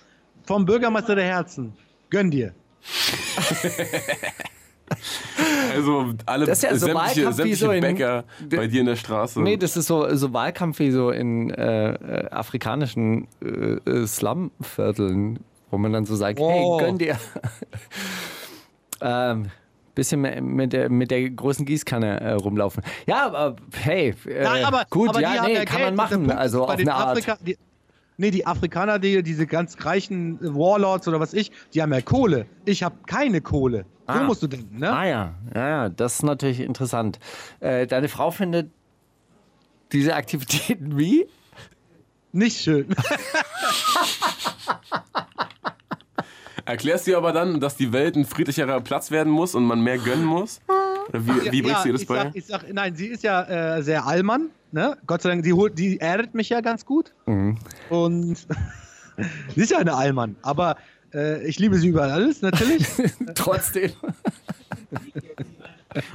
vom Bürgermeister der Herzen. Gönn dir. Also alle Das ist ja so sämtliche, Wahlkampf wie sämtliche so in- Bäcker bei dir in der Straße. Nee, das ist so, so Wahlkampf wie so in äh, afrikanischen äh, äh, Slumvierteln, wo man dann so sagt, Oh. hey, gönn dir. ähm, bisschen mit- mit der, mit der großen Gießkanne äh, rumlaufen. Ja, aber hey, äh, Nein, aber, gut, aber die ja, nee, ja kann Geld. man machen, also auf den eine Art. Afrika, die, nee, die Afrikaner, die, diese ganz reichen Warlords oder was ich, die haben ja Kohle. Ich habe keine Kohle. So Ah. musst du denken, ne? Ah ja, ja, ja, das ist natürlich interessant. Äh, deine Frau findet diese Aktivitäten wie? Nicht schön. Erklärst du aber dann, dass die Welt ein friedlicherer Platz werden muss und man mehr gönnen muss? Oder wie, wie bringst du ihr das ich bei? Sag, ich sag, nein, sie ist ja äh, sehr Allmann, ne? Gott sei Dank, die, holt- die erdet mich ja ganz gut. Mhm. Und sie ist ja eine Allmann, aber äh, ich liebe sie über alles, natürlich. Trotzdem.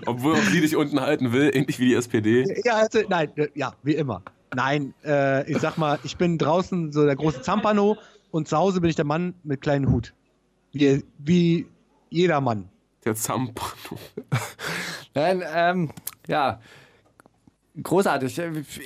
Obwohl auch sie dich unten halten will, ähnlich wie die SPD. ja, also, nein, äh, ja, wie immer. Nein, äh, ich sag mal, ich bin draußen so der große Zampano und zu Hause bin ich der Mann mit kleinen Hut. Wie, wie jeder Mann. Der Zampano. Nein, ähm, ja. Großartig.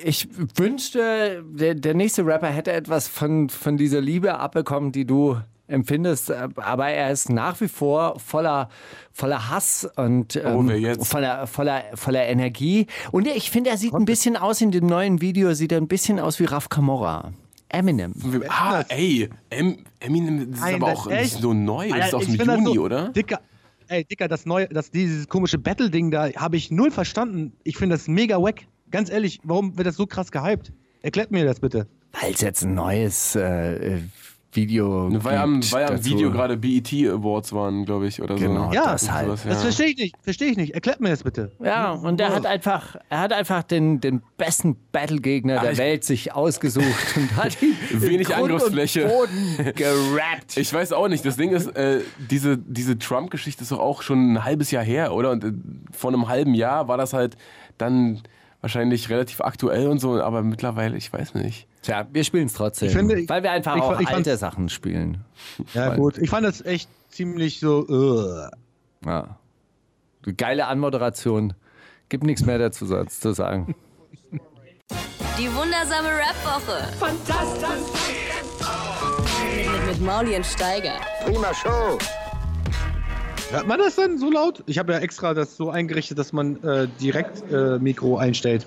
Ich wünschte, der, der nächste Rapper hätte etwas von, von dieser Liebe abbekommen, die du empfindest, aber er ist nach wie vor voller, voller Hass und Oh, ähm, jetzt? voller, voller, voller Energie. Und ich finde, er sieht ein bisschen aus in dem neuen Video, sieht er ein bisschen aus wie Raf Kamora. Eminem. Ah, ey, em, Eminem ist Nein, aber auch nicht so neu. Das ist Alter, aus dem Juni, so, oder? Dicker, ey, Dicker, das neue, das, dieses komische Battle-Ding da habe ich null verstanden. Ich finde das mega wack. Ganz ehrlich, warum wird das so krass gehypt? Erklärt mir das bitte. Weil es jetzt ein neues äh, Video Weil am, weil am. Video gerade BET Awards waren, glaube ich, oder Genau. so. Ja, das halt. Sowas, Das ja. verstehe ich nicht. Verstehe ich nicht. Erklärt mir das bitte. Ja, und er hat einfach, er hat einfach den, den besten Battle-Gegner der Welt sich ausgesucht und hat ihn Wenig Grund Angriffsfläche. Und Boden gerappt. Ich weiß auch nicht. Das Ding ist, äh, diese, diese Trump-Geschichte ist doch auch schon ein halbes Jahr her, oder? Und äh, vor einem halben Jahr war das halt dann wahrscheinlich relativ aktuell und so, aber mittlerweile, ich weiß nicht. Tja, wir spielen es trotzdem, Ich finde, ich- weil wir einfach ich- auch ich alte Sachen spielen. Ja, Weil- gut. Ich fand das echt ziemlich so. Uh. Ja. Geile Anmoderation. Gibt nichts mehr dazu zu sagen. Die wundersame Rap-Woche. Fantastisch. Mit, mit Mauli und Steiger. Prima Show. Hört man das dann so laut? Ich habe ja extra das so eingerichtet, dass man äh, direkt äh, Mikro einstellt.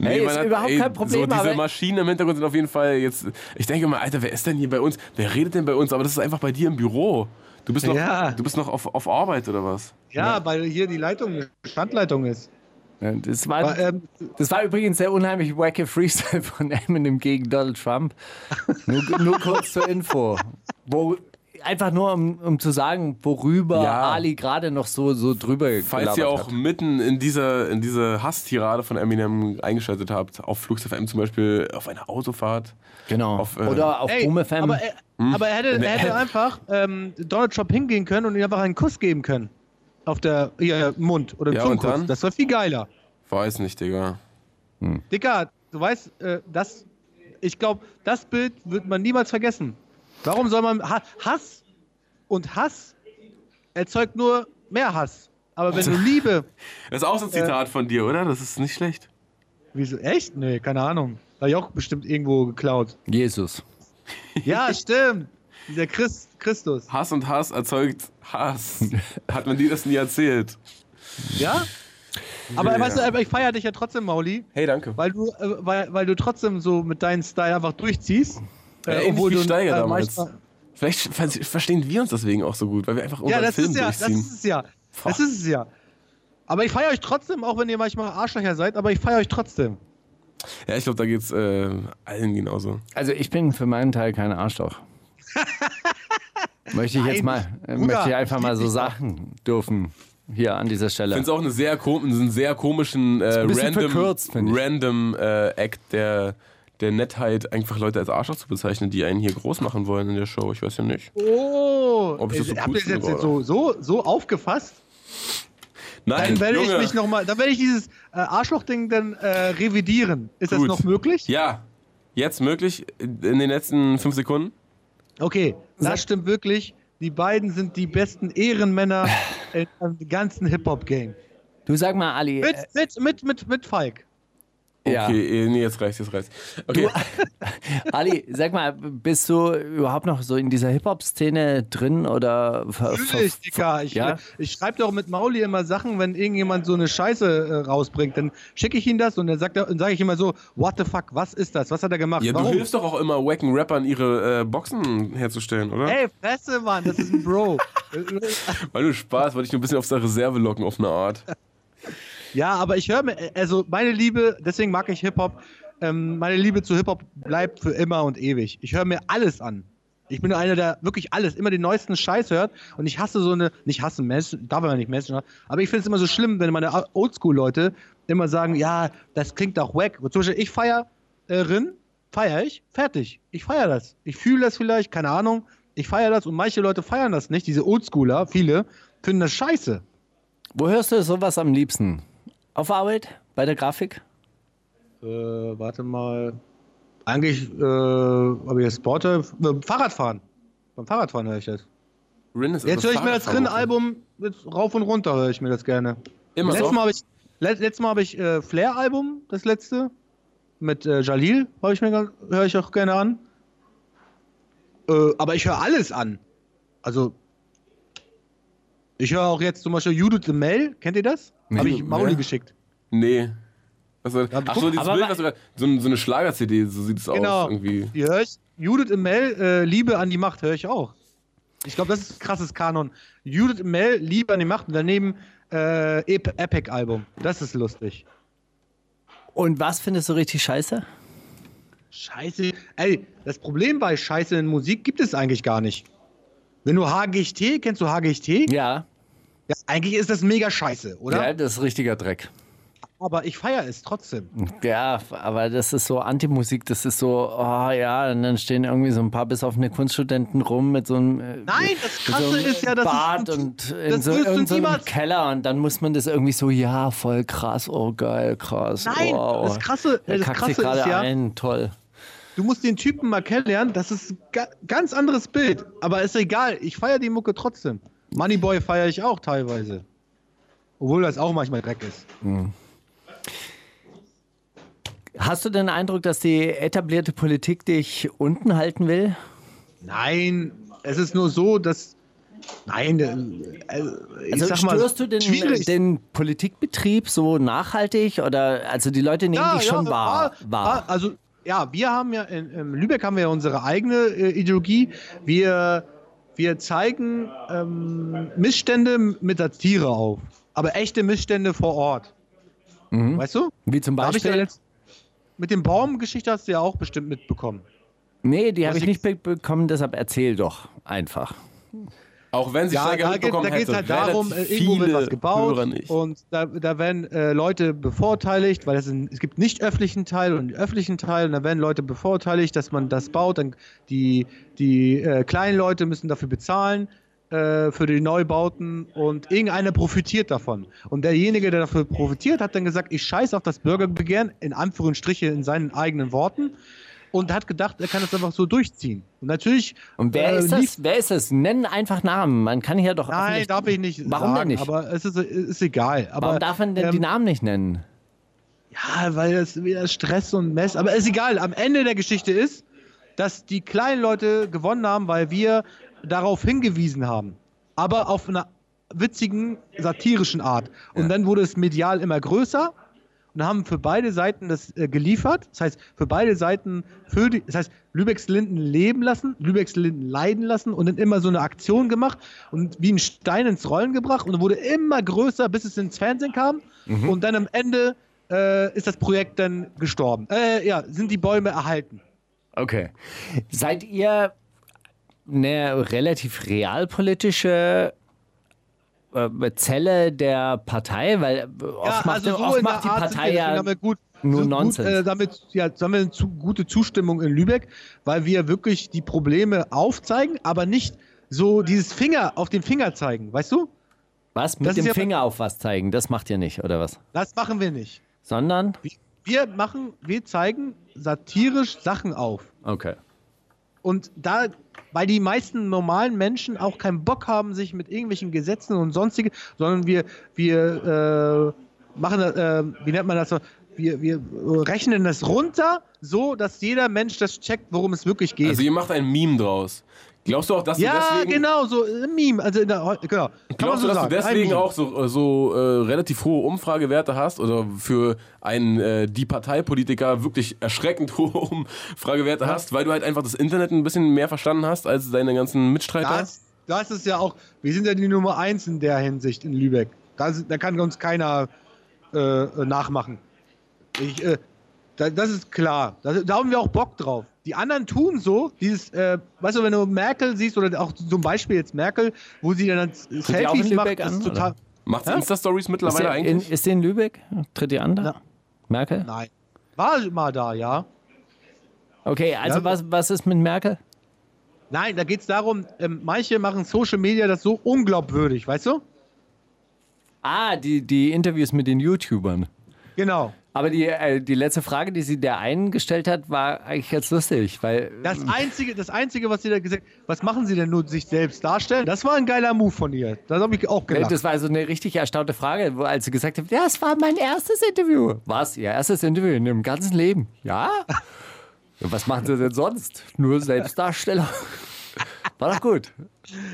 Hey, ist überhaupt kein Problem, So diese aber- Maschinen im Hintergrund sind auf jeden Fall jetzt. Ich denke mal, Alter, wer ist denn hier bei uns? Wer redet denn bei uns? Aber das ist einfach bei dir im Büro. Du bist noch, Ja. du bist noch auf, auf Arbeit oder was? Ja, weil hier die Leitung, Standleitung ist. Ja, Das war, Aber, ähm, das war übrigens der unheimlich wacke Freestyle von Eminem gegen Donald Trump. Nur, nur kurz zur Info. Wo, einfach nur, um, um zu sagen, worüber Ja. Ali gerade noch so, so drüber Falls ihr auch hat. mitten in dieser, in diese Hasstirade von Eminem eingeschaltet habt, auf Flux FM zum Beispiel, auf einer Autofahrt. Genau. auf, äh, Oder auf ey, Boom FM. aber, er, aber er hätte, der er hätte einfach ähm, Donald Trump hingehen können und ihm einfach einen Kuss geben können. Auf der im Mund oder im Ja, Zungenkuss. dann? Das wäre viel geiler. Weiß nicht, Digga. Dicker, du weißt, äh, das, ich glaube, das Bild wird man niemals vergessen. Warum soll man ha Hass und Hass erzeugt nur mehr Hass. Aber wenn du Liebe, Das ist auch so ein Zitat von dir, oder? Das ist nicht schlecht. wieso echt? Nee, keine Ahnung. Habe ich auch bestimmt irgendwo geklaut. Jesus. Ja, stimmt. Dieser Christ, Christus. Hass und Hass erzeugt Hass. Hat man dir das nie erzählt? Ja? Aber Ja. weißt du, aber ich feiere dich ja trotzdem, Mauli, Hey, danke. weil du, äh, weil, weil du trotzdem so mit deinem Style einfach durchziehst. Ja, ähnlich wie Steiger äh, damals. Vielleicht ver verstehen wir uns deswegen auch so gut, weil wir einfach Ja, unseren das Film ist ja, das durchziehen. ist es ja. Das ist es ja. Aber ich feiere euch trotzdem, auch wenn ihr manchmal Arschlöcher seid, aber ich feiere euch trotzdem. Ja, ich glaube, da geht's äh, allen genauso. Also ich bin für meinen Teil kein Arschloch. möchte ich jetzt Nein, mal, äh, Bruder, möchte ich einfach ich mal so sagen dürfen. Hier an dieser Ich Stelle. finde es auch eine sehr, einen sehr komischen äh, ein random, verkürzt, ich. random äh, Act der, der Nettheit, einfach Leute als Arschloch zu bezeichnen, die einen hier groß machen wollen in der Show. Ich weiß ja nicht. Oh, Ob ich das so habt cool ihr das jetzt finde, so, so, so aufgefasst? Nein, Dann werde ich Junge. mich noch mal, dann werde ich dieses äh, Arschloch-Ding dann äh, revidieren. Ist das Gut. noch möglich? Ja, jetzt möglich in den letzten fünf Sekunden. Okay, das Sag- stimmt wirklich. Die beiden sind die besten Ehrenmänner in, im ganzen Hip-Hop-Game. du sag mal, Ali. Mit, äh, mit, mit, mit, mit Falk. Ja. Okay, eh, nee, jetzt reicht's, jetzt reicht's. Okay. Ali, sag mal, bist du überhaupt noch so in dieser Hip-Hop-Szene drin oder Natürlich, Dicker. Ich, ja? ich schreibe doch mit Mauli immer Sachen, wenn irgendjemand so eine Scheiße äh, rausbringt. Dann schicke ich ihm das und dann sagt er, dann sage ich immer so, what the fuck, was ist das? Was hat er gemacht? Ja, du Warum? hilfst doch auch immer wacken Rappern, ihre äh, Boxen herzustellen, oder? Ey, Fresse, Mann, das ist ein Bro. Weil du Spaß, wollte ich nur ein bisschen auf der Reserve locken, auf eine Art. ja, aber ich höre mir, also meine Liebe, deswegen mag ich Hip-Hop, ähm, meine Liebe zu Hip-Hop bleibt für immer und ewig. Ich höre mir alles an. Ich bin einer, der wirklich alles, immer den neuesten Scheiß hört. Und ich hasse so eine, nicht hassen, Mess, darf man nicht Messenger, aber ich finde es immer so schlimm, wenn meine Oldschool-Leute immer sagen, ja, das klingt doch wack. Zum Beispiel, ich feier äh, Rin, feier ich, fertig. Ich feier das. Ich fühle das vielleicht, keine Ahnung. Ich feier das und manche Leute feiern das nicht. Diese Oldschooler, viele, finden das scheiße. Wo hörst du sowas am liebsten? Auf Arbeit? Bei der Grafik? Äh, warte mal. Eigentlich äh, habe ich das Sport, äh, Fahrradfahren. Beim Fahrradfahren höre ich das. Rin ist Jetzt also höre ich mir das. Rin-Album jetzt rauf und runter, höre ich mir das gerne. Immer letztes so? Mal habe ich, let, letztes Mal habe ich äh, Flair-Album, das letzte. Mit äh, Jalil, habe ich mir höre ich auch gerne an. Äh, aber ich höre alles an. Also, ich höre auch jetzt zum Beispiel Judith the Mail, kennt ihr das? Habe ich? Mauli geschickt. Nee. Also, ach so, dieses Bild, wa- was du grad- so, so eine Schlager-CD, so sieht es Genau. aus irgendwie. Die höre ich. Judith im Mail, äh, Liebe an die Macht, höre ich auch. Ich glaube, das ist ein krasses Kanon. Judith im Mail, Liebe an die Macht und daneben äh, Ep Epic-Album. Das ist lustig. Und was findest du richtig scheiße? Scheiße. Ey, das Problem bei Scheiße in Musik gibt es eigentlich gar nicht. Wenn du HGT, kennst du HGT? Ja, Ja, eigentlich ist das mega scheiße, oder? ja das ist richtiger Dreck. Aber ich feiere es trotzdem. Ja, aber das ist so Antimusik, das ist so, oh ja, und dann stehen irgendwie so ein paar besoffene Kunststudenten rum mit so einem, äh, Nein, das Krasse so einem ist ja, dass es- Bart und in das so, in so einem Keller und dann muss man das irgendwie so, ja, voll krass, oh geil, krass, Nein, wow. das Krasse, das kackt Krasse sich gerade ist ja, ein, toll. Du musst den Typen mal kennenlernen, das ist ein ga ganz anderes Bild. Aber ist egal, ich feiere die Mucke trotzdem. Moneyboy feiere ich auch teilweise. Obwohl das auch manchmal Dreck ist. Hast du den Eindruck, dass die etablierte Politik dich unten halten will? Nein, es ist nur so, dass. Nein, äh, ich Also sag mal, störst du den, den Politikbetrieb so nachhaltig oder also die Leute nehmen dich schon wahr? ah, wahr. ah, Also, ja, wir haben ja in, in Lübeck haben wir ja unsere eigene äh, Ideologie. Wir, wir zeigen ähm, Missstände mit Satire auf. Aber echte Missstände vor Ort. Weißt du? Wie zum Beispiel? mit dem Baumgeschichte hast du ja auch bestimmt mitbekommen. Nee, die habe ich nicht be bekommen, deshalb erzähl doch einfach. Auch wenn sie Ja, Steiger da geht mitbekommen es hätte, halt darum, äh, irgendwo wird was gebaut und da, da werden äh, Leute bevorteiligt, weil es, ein, es gibt nicht öffentlichen Teil und öffentlichen Teil und da werden Leute bevorteiligt, dass man das baut. Dann die die äh, kleinen Leute müssen dafür bezahlen äh, für die Neubauten und irgendeiner profitiert davon. Und derjenige, der dafür profitiert, hat dann gesagt, ich scheiß auf das Bürgerbegehren, in Anführungsstriche in seinen eigenen Worten. Und hat gedacht, er kann das einfach so durchziehen. Und natürlich. Und wer äh, ist das? Wer ist das? Nenn einfach Namen. Man kann hier doch Nein, darf ich nicht Warum sagen, denn nicht? aber es ist, ist egal. Aber, Warum darf man denn die ähm, Namen nicht nennen? Ja, weil das wieder Stress und Mess. Aber ist egal. Am Ende der Geschichte ist, dass die kleinen Leute gewonnen haben, weil wir darauf hingewiesen haben. Aber auf einer witzigen, satirischen Art. Und dann wurde es medial immer größer und haben für beide Seiten das äh, geliefert. Das heißt, für beide Seiten, für die, das heißt, Lübecks Linden leben lassen, Lübecks Linden leiden lassen und dann immer so eine Aktion gemacht und wie ein Stein ins Rollen gebracht und wurde immer größer, bis es ins Fernsehen kam. Und dann am Ende äh, ist das Projekt dann gestorben. Äh, ja, sind die Bäume erhalten. Okay. Seid ihr eine relativ realpolitische Zelle der Partei? Weil äh, oft macht, oft also in macht die Art Partei ja gut, nur so Nonsens. Gut, äh, damit ja, haben wir eine zu, gute Zustimmung in Lübeck, weil wir wirklich die Probleme aufzeigen, aber nicht so dieses Finger auf den Finger zeigen, weißt du? was mit das dem ja- Finger auf was zeigen. Das macht ihr nicht, oder was? Das machen wir nicht. Sondern? Wir machen, wir zeigen satirisch Sachen auf. Okay. Und da, weil die meisten normalen Menschen auch keinen Bock haben, sich mit irgendwelchen Gesetzen und sonstige, sondern wir, wir äh, machen, äh, wie nennt man das? Wir, wir rechnen das runter, so dass jeder Mensch das checkt, worum es wirklich geht. Also ihr macht ein Meme draus. Glaubst du auch, dass ja, du deswegen, genau, so ein Meme. Also in der, genau. Glaubst so du, dass sagen. du deswegen auch so, so äh, relativ hohe Umfragewerte hast oder für einen äh, die Parteipolitiker wirklich erschreckend hohe Umfragewerte hast, weil du halt einfach das Internet ein bisschen mehr verstanden hast als deine ganzen Mitstreiter? Das, das ist ja auch, wir sind ja die Nummer eins in der Hinsicht in Lübeck. Da, ist- da kann uns keiner äh, nachmachen. Ich, äh, da, das ist klar. Da, da haben wir auch Bock drauf. Die anderen tun so, dieses, äh, weißt du, wenn du Merkel siehst oder auch zum Beispiel jetzt Merkel, wo sie dann in Selfies macht, Lübeck das ist an, total. Macht Ja? Insta-Stories Ist mittlerweile in, eigentlich? ist die in Lübeck? Tritt die an da? Ja. Merkel? Nein. War mal da, ja. Okay, also Ja. was, was ist mit Merkel? Nein, da geht es darum, ähm, manche machen Social Media das so unglaubwürdig, weißt du? Ah, die, die Interviews mit den YouTubern. Genau. Aber die, äh, die letzte Frage, die sie der einen gestellt hat, war eigentlich ganz lustig, weil Das einzige, das einzige, was sie da gesagt, was machen sie denn nur sich selbst darstellen? Das war ein geiler Move von ihr. Das habe ich auch gelacht. das war so eine richtig erstaunte Frage, wo, als sie gesagt hat, ja, es war mein erstes Interview. Was? Ihr erstes Interview in ihrem ganzen Leben? Ja? Was machen sie denn sonst? Nur Selbstdarsteller? War doch gut.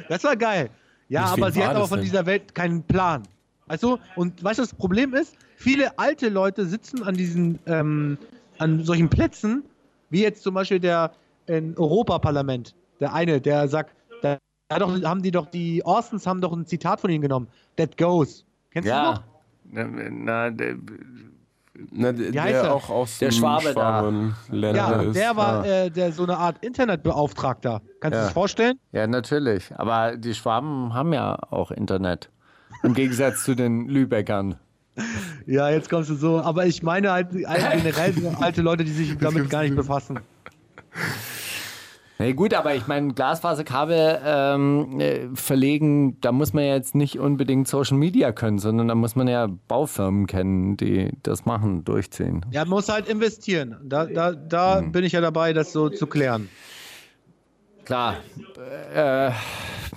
Das war geil. Ja, aber sie hat aber von dieser Welt keinen Plan. Weißt du? Und weißt du, das Problem ist, viele alte Leute sitzen an diesen, ähm, an solchen Plätzen, wie jetzt zum Beispiel der in Europaparlament. Der eine, der sagt, da da doch, haben die doch, die Austins haben doch ein Zitat von ihm genommen. That goes. Kennst du noch? Ja. Na, der, Na, der, der er? auch aus Der Schwabe da. Schwabenländer Ja, ist. der war äh, der so eine Art Internetbeauftragter. Kannst du Ja. dir das vorstellen? ja, natürlich. Aber die Schwaben haben ja auch Internet. Im Gegensatz zu den Lübeckern. Ja, jetzt kommst du so. Aber ich meine halt halt generell alte Leute, die sich damit gar nicht befassen. Nee, gut, aber ich meine, Glasfaserkabel ähm, äh, verlegen, da muss man ja jetzt nicht unbedingt Social Media können, sondern da muss man ja Baufirmen kennen, die das machen, durchziehen. Ja, man muss halt investieren. Da, da, da Hm. bin ich ja dabei, das so zu klären. Klar. Äh,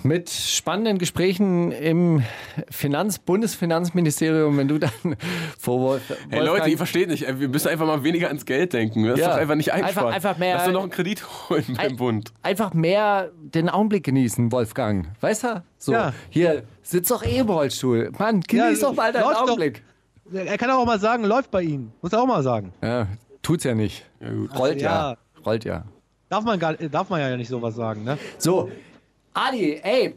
mit spannenden Gesprächen im Finanz Bundesfinanzministerium, wenn du dann vor Wolf Hey Leute, ihr versteht nicht, ey, wir müssen einfach mal weniger ans Geld denken. Das Ja. ist doch einfach nicht Einfach- einfach. einfach mehr- Lass doch noch einen Kredit holen beim Ein- Bund. einfach mehr den Augenblick genießen, Wolfgang. Weißt du? So, Ja. hier, sitz doch eh im Rollstuhl. Mann, genieß Ja, doch mal deinen läuft doch. Augenblick. Er kann auch mal sagen, läuft bei Ihnen. Muss er auch mal sagen. Ja, tut's ja nicht. Rollt ja. ja. Rollt ja. Darf man, gar, darf man ja nicht sowas sagen, ne? So, Ali, ey,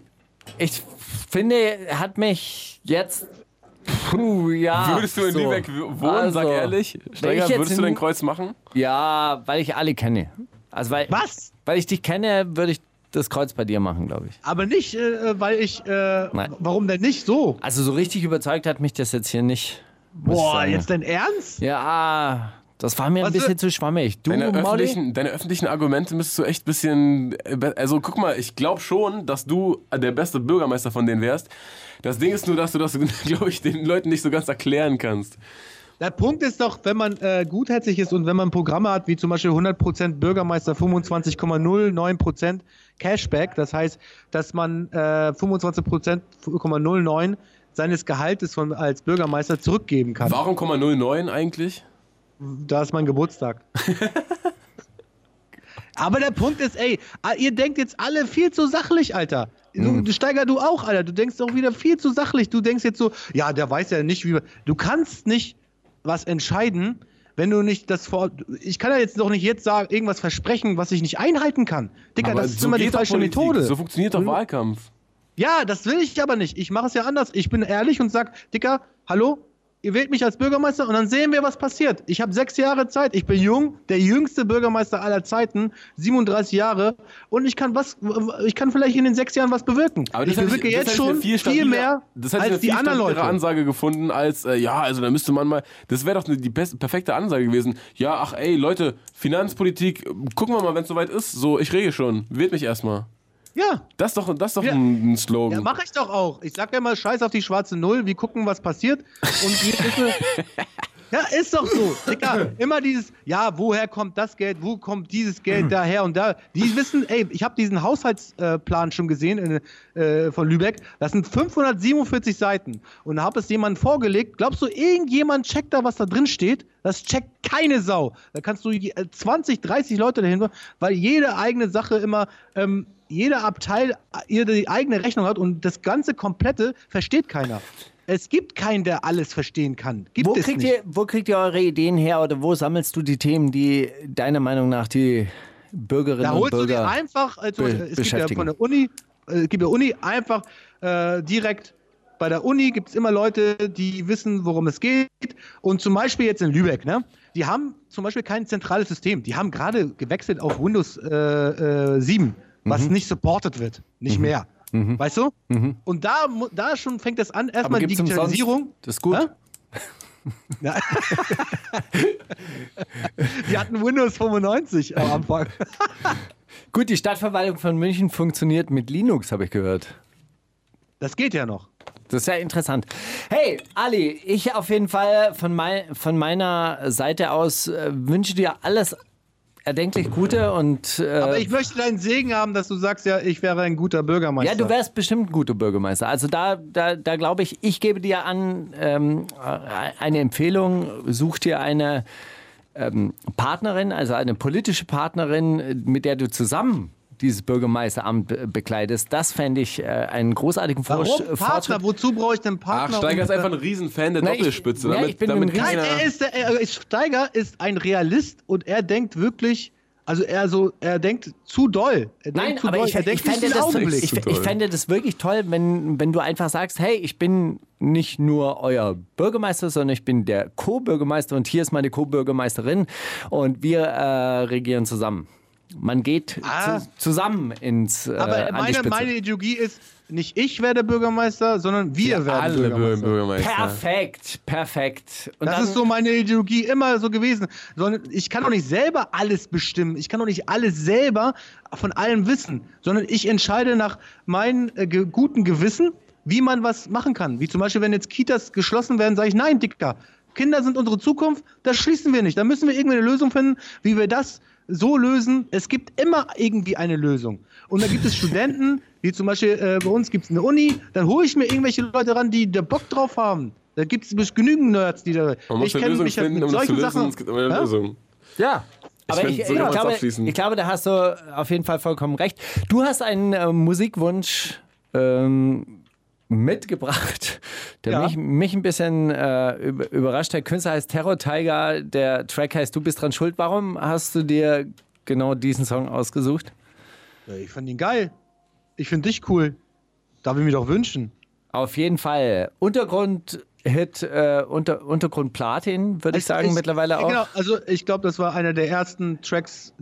ich finde, er hat mich jetzt. Puh, ja. Würdest du in so. Lübeck wohnen, sag Also, ehrlich? wenn Steiger, würdest du dein Kreuz machen? Ja, weil ich Ali kenne. Also, weil, Was? weil ich dich kenne, würde ich das Kreuz bei dir machen, glaube ich. Aber nicht, äh, weil ich. Äh, warum denn nicht so? Also, so richtig überzeugt hat mich das jetzt hier nicht. Boah, jetzt dein Ernst? Ja, das war mir ein Was bisschen für- zu schwammig. Du, Deine öffentlichen, deine öffentlichen Argumente müsstest du echt ein bisschen. Also guck mal, ich glaube schon, dass du der beste Bürgermeister von denen wärst. Das Ding ist nur, dass du das, glaube ich, den Leuten nicht so ganz erklären kannst. Der Punkt ist doch, wenn man äh, gutherzig ist und wenn man Programme hat, wie zum Beispiel 100% Bürgermeister, 25,09% Cashback, das heißt, dass man äh, 25,09% seines Gehaltes von, als Bürgermeister zurückgeben kann. Warum 0,09 eigentlich? Da ist mein Geburtstag. Aber der Punkt ist, ey, ihr denkt jetzt alle viel zu sachlich, Alter. Du, du Steiger, du auch, Alter. Du denkst auch wieder viel zu sachlich. Du denkst jetzt so, ja, der weiß ja nicht, wie. wir- Du kannst nicht was entscheiden, wenn du nicht das vor. Ich kann ja jetzt doch nicht jetzt sagen, irgendwas versprechen, was ich nicht einhalten kann. Dicker, Aber das ist so immer die falsche Politik. Methode. So funktioniert doch Wahlkampf. Ja, das will ich aber nicht. Ich mache es ja anders. Ich bin ehrlich und sag, Dicker, hallo, ihr wählt mich als Bürgermeister und dann sehen wir, was passiert. Ich habe sechs Jahre Zeit. Ich bin jung, der jüngste Bürgermeister aller Zeiten, 37 Jahre und ich kann was, ich kann vielleicht in den sechs Jahren was bewirken. Aber ich bewirke jetzt ich eine schon viel, viel mehr das hätte ich als eine die anderen Leute. Ansage gefunden als, äh, ja, also da müsste man mal, das wäre doch die best, perfekte Ansage gewesen. Ja, ach ey, Leute, Finanzpolitik, gucken wir mal, wenn es soweit ist. So, ich rege schon, wählt mich erstmal. Ja, Das ist doch, das ist doch Ja. ein, ein ja Slogan. mache ich doch auch. Ich sag ja mal, scheiß auf die schwarze Null, wir gucken, was passiert. Und wir Ja, ist doch so. Dicker, immer dieses, ja, woher kommt das Geld, wo kommt dieses Geld daher und da. Die wissen, ey, ich habe diesen Haushaltsplan schon gesehen in, äh, von Lübeck. Das sind 547 Seiten. Und da habe es jemandem vorgelegt. Glaubst du, irgendjemand checkt da, was da drin steht? Das checkt keine Sau. Da kannst du je- äh, 20, 30 Leute dahinter, weil jede eigene Sache immer, ähm, jeder Abteil äh, ihre eigene Rechnung hat und das ganze Komplette versteht keiner. Es gibt keinen, der alles verstehen kann. Gibt Wo kriegt, nicht. ihr, wo kriegt ihr eure Ideen her oder wo sammelst du die Themen, die deiner Meinung nach die Bürgerinnen Da und holst du dir Bürger. einfach, also es gibt ja von der Uni, äh, es gibt ja Uni einfach äh, direkt bei der Uni gibt es immer Leute, die wissen, worum es geht. Und zum Beispiel jetzt in Lübeck, ne? Die haben zum Beispiel kein zentrales System. Die haben gerade gewechselt auf Windows äh, äh, 7, was nicht supported wird. Nicht mehr. Weißt du? Und da, da schon fängt das an, erstmal umsonst? Digitalisierung. Das ist gut. Ja. die hatten Windows 95 am Anfang. Gut, die Stadtverwaltung von München funktioniert mit Linux, habe ich gehört. Das geht ja noch. Das ist ja interessant. Hey, Ali, ich auf jeden Fall von, mei von meiner Seite aus äh, wünsche dir alles erdenklich Gute und äh, Aber ich möchte deinen Segen haben, dass du sagst, ja, ich wäre ein guter Bürgermeister. ja, du wärst bestimmt ein guter Bürgermeister. Also da, da, da glaube ich, ich gebe dir an ähm, äh, eine Empfehlung, such dir eine ähm, Partnerin, also eine politische Partnerin, mit der du zusammen dieses Bürgermeisteramt be- bekleidest. Das fände ich äh, einen großartigen Vor Warum? Partner, Fortschritt. wozu brauche ich denn Ach, Partner? Steiger ist einfach ein Riesenfan der ich- Doppelspitze. ja, damit, ich bin damit ein Nein, er ist, der- er, ist- Steiger ist ein Realist und er denkt wirklich, also er so, er denkt zu doll. Er denkt Nein, zu aber doll. ich, ich, nicht fände das, ich, ich fände das wirklich toll, wenn, wenn du einfach sagst, hey, ich bin nicht nur euer Bürgermeister, sondern ich bin der Co-Bürgermeister und hier ist meine Co-Bürgermeisterin und wir äh, regieren zusammen. Man geht Ah. zu, zusammen ins äh, aber meine, Spitze. meine Ideologie ist, nicht ich werde Bürgermeister, sondern wir werden alle Bürgermeister. Bürgermeister. Perfekt, perfekt. Und Das dann, ist so meine Ideologie immer so gewesen. Sondern ich kann doch nicht selber alles bestimmen. Ich kann doch nicht alles selber von allem wissen, sondern ich entscheide nach meinem äh, ge guten Gewissen, wie man was machen kann. Wie zum Beispiel, wenn jetzt Kitas geschlossen werden, sage ich, nein, Dicker, Kinder sind unsere Zukunft, das schließen wir nicht. Da müssen wir irgendwie eine Lösung finden, wie wir das so lösen. Es gibt immer irgendwie eine Lösung. Und da gibt es Studenten, wie zum Beispiel äh, bei uns gibt es eine Uni, dann hole ich mir irgendwelche Leute ran, die da Bock drauf haben. Da gibt es genügend Nerds, die da. Man muss ich eine kenn Lösung mich halt finden, mit um zu solchen lösen. Sachen. Es gibt immer eine Hä? Lösung. ja. Aber find, ich, so ich, glaube, abschließen. ich glaube, da hast du auf jeden Fall vollkommen recht. Du hast einen äh, Musikwunsch ähm, mitgebracht, der Ja. mich, mich ein bisschen äh, über- überrascht. Der Künstler heißt Terror Tiger, der Track heißt Du bist dran schuld. Warum hast du dir genau diesen Song ausgesucht? Ja, ich fand ihn geil. Ich finde dich cool. Darf ich mir doch wünschen. Auf jeden Fall. Untergrund-Hit, äh, Unter, Untergrund Platin, würde ich sagen, mittlerweile auch. Genau, also ich glaube, das war einer der ersten Tracks.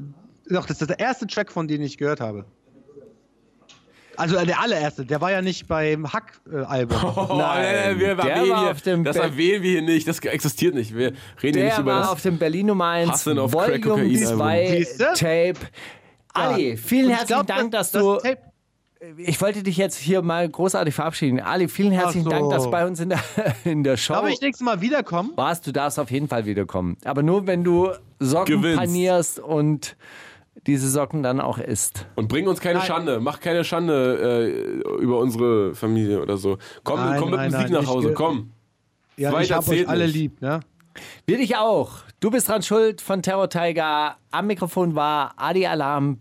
Doch, das ist der erste Track, von dem ich gehört habe. Also äh, der allererste, der war ja nicht beim Hack-Album. Oh, Nein, nein, nein, wir der erwähnen war hier, auf dem das Be- erwähnen wir hier nicht. Das existiert nicht. Wir reden hier nicht Der über war das. auf dem Berlin Nummer 1 Hasseln auf Crack Volume Kokain 2 Siehste? Tape. Ali, vielen herzlichen glaub, Dank, dass das du. Tape- Ich wollte dich jetzt hier mal großartig verabschieden. Ali, vielen herzlichen so. Dank, dass du bei uns in der, in der Show Darf ich nächstes Mal wiederkommen? warst. Du darfst auf jeden Fall wiederkommen. Aber nur, wenn du Socken Gewinnst. panierst und diese Socken dann auch isst. Und bring uns keine Nein. Schande. Mach keine Schande äh, über unsere Familie oder so. Komm, Nein, komm mit nein, Musik nein, nach Hause. ich- Komm. Ja, ich Weiter habe euch zählt alle nicht. lieb, ne? Wir dich auch. Du bist dran schuld von Terror Tiger. Am Mikrofon war Adi Alarm,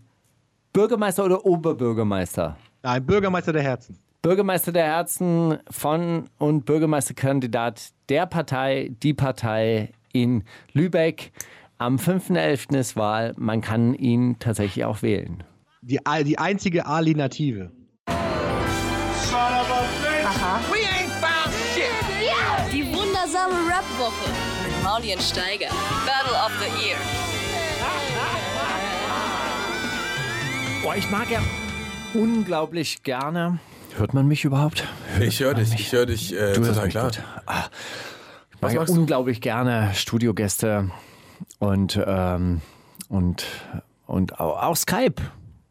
Bürgermeister oder Oberbürgermeister? Nein, Bürgermeister der Herzen. Bürgermeister der Herzen von und Bürgermeisterkandidat der Partei, die Partei in Lübeck. Am 5.11. ist Wahl. Man kann ihn tatsächlich auch wählen. Die, die einzige Alternative. Die wundersame Rap-Woche mit Maulien Steiger. Battle of the Year. Boah, ich mag ja unglaublich gerne. Hört man mich überhaupt? Ich höre dich. Ich höre dich äh, Du hörst total mich klar. gut. Ah, ich mag ja unglaublich gerne Studiogäste und, ähm, und, und auch, Skype